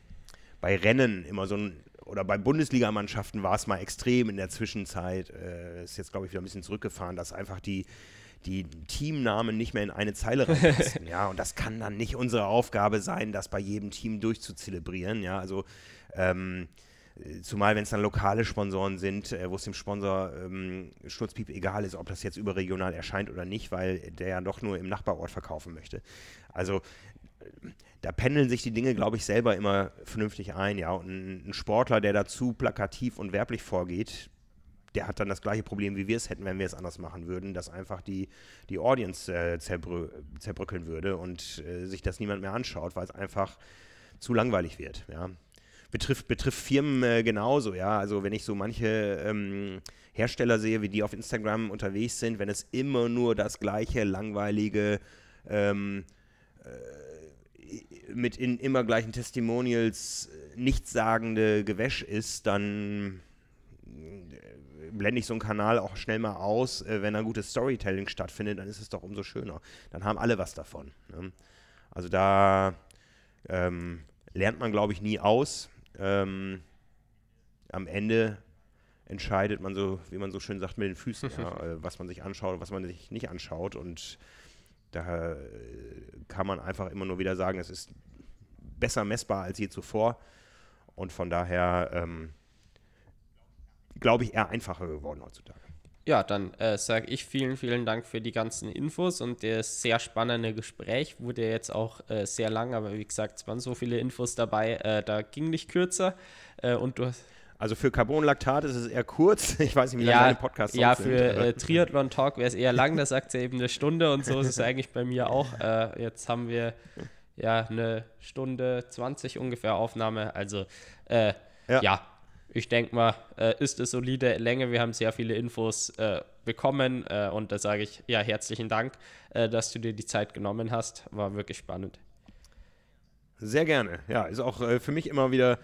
bei Rennen immer so ein oder bei Bundesligamannschaften war es mal extrem in der Zwischenzeit. Äh, ist jetzt, glaube ich, wieder ein bisschen zurückgefahren, dass einfach die, die Teamnamen nicht mehr in eine Zeile reinpassen. ja, und das kann dann nicht unsere Aufgabe sein, das bei jedem Team durchzuzelebrieren. Ja, also ähm, Zumal, wenn es dann lokale Sponsoren sind, äh, wo es dem Sponsor ähm, Schnurzpiep egal ist, ob das jetzt überregional erscheint oder nicht, weil der ja doch nur im Nachbarort verkaufen möchte. Also da pendeln sich die Dinge, glaube ich, selber immer vernünftig ein. Ja, und ein, Sportler, der dazu plakativ und werblich vorgeht, der hat dann das gleiche Problem, wie wir es hätten, wenn wir es anders machen würden, dass einfach die, die Audience äh, zerbrö zerbröckeln würde und äh, sich das niemand mehr anschaut, weil es einfach zu langweilig wird. Ja. Betrifft, betrifft Firmen äh, genauso, ja. Also wenn ich so manche ähm, Hersteller sehe, wie die auf Instagram unterwegs sind, wenn es immer nur das gleiche langweilige ähm, äh, mit in immer gleichen Testimonials äh, nichtssagende Gewäsch ist, dann blende ich so einen Kanal auch schnell mal aus. Äh, wenn da gutes Storytelling stattfindet, dann ist es doch umso schöner. Dann haben alle was davon. Ne? Also da ähm, lernt man, glaube ich, nie aus. Ähm, am Ende entscheidet man so, wie man so schön sagt, mit den Füßen, ja, äh, was man sich anschaut und was man sich nicht anschaut. Und da äh, kann man einfach immer nur wieder sagen, es ist besser messbar als je zuvor. Und von daher ähm, glaube ich, eher einfacher geworden heutzutage. Ja, dann äh, sage ich vielen, vielen Dank für die ganzen Infos und das sehr spannende Gespräch. Wurde jetzt auch äh, sehr lang, aber wie gesagt, es waren so viele Infos dabei, äh, da ging nicht kürzer. Äh, und du hast also für Carbonlaktat ist es eher kurz. Ich weiß nicht, wie lange ja, deine Podcasts ja, sind. Ja, für äh, Triathlon Talk wäre es eher lang, da sagt sie eben eine Stunde und so ist es eigentlich bei mir auch. Äh, jetzt haben wir ja eine Stunde 20 ungefähr Aufnahme. Also ja. ja ich denke mal, äh, ist eine solide Länge. Wir haben sehr viele Infos äh, bekommen äh, und da sage ich ja herzlichen Dank, äh, dass du dir die Zeit genommen hast. War wirklich spannend. Sehr gerne. Ja, ist auch äh, für mich immer wieder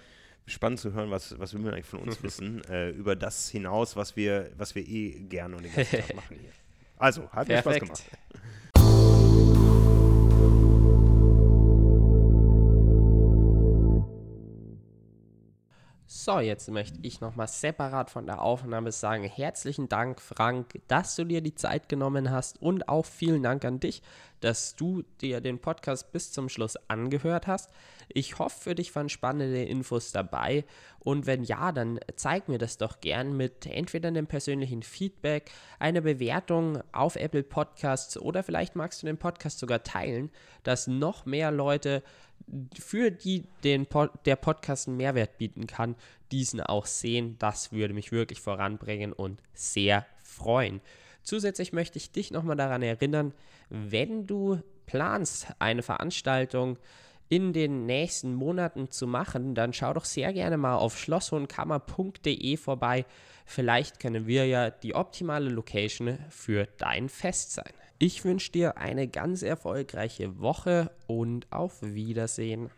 spannend zu hören, was, was wir eigentlich von uns wissen, äh, über das hinaus, was wir, was wir eh gerne und den ganzen Tag machen hier. Also, hat mir Spaß gemacht. So, jetzt möchte ich nochmal separat von der Aufnahme sagen, herzlichen Dank, Frank, dass du dir die Zeit genommen hast und auch vielen Dank an dich, dass du dir den Podcast bis zum Schluss angehört hast. Ich hoffe, für dich waren spannende Infos dabei und wenn ja, dann zeig mir das doch gern mit entweder einem persönlichen Feedback, einer Bewertung auf Apple Podcasts oder vielleicht magst du den Podcast sogar teilen, dass noch mehr Leute für die den Pod der Podcast einen Mehrwert bieten kann, diesen auch sehen. Das würde mich wirklich voranbringen und sehr freuen. Zusätzlich möchte ich dich nochmal daran erinnern, wenn du planst, eine Veranstaltung in den nächsten Monaten zu machen, dann schau doch sehr gerne mal auf schlosshohenkammer.de vorbei. Vielleicht können wir ja die optimale Location für dein Fest sein. Ich wünsche dir eine ganz erfolgreiche Woche und auf Wiedersehen.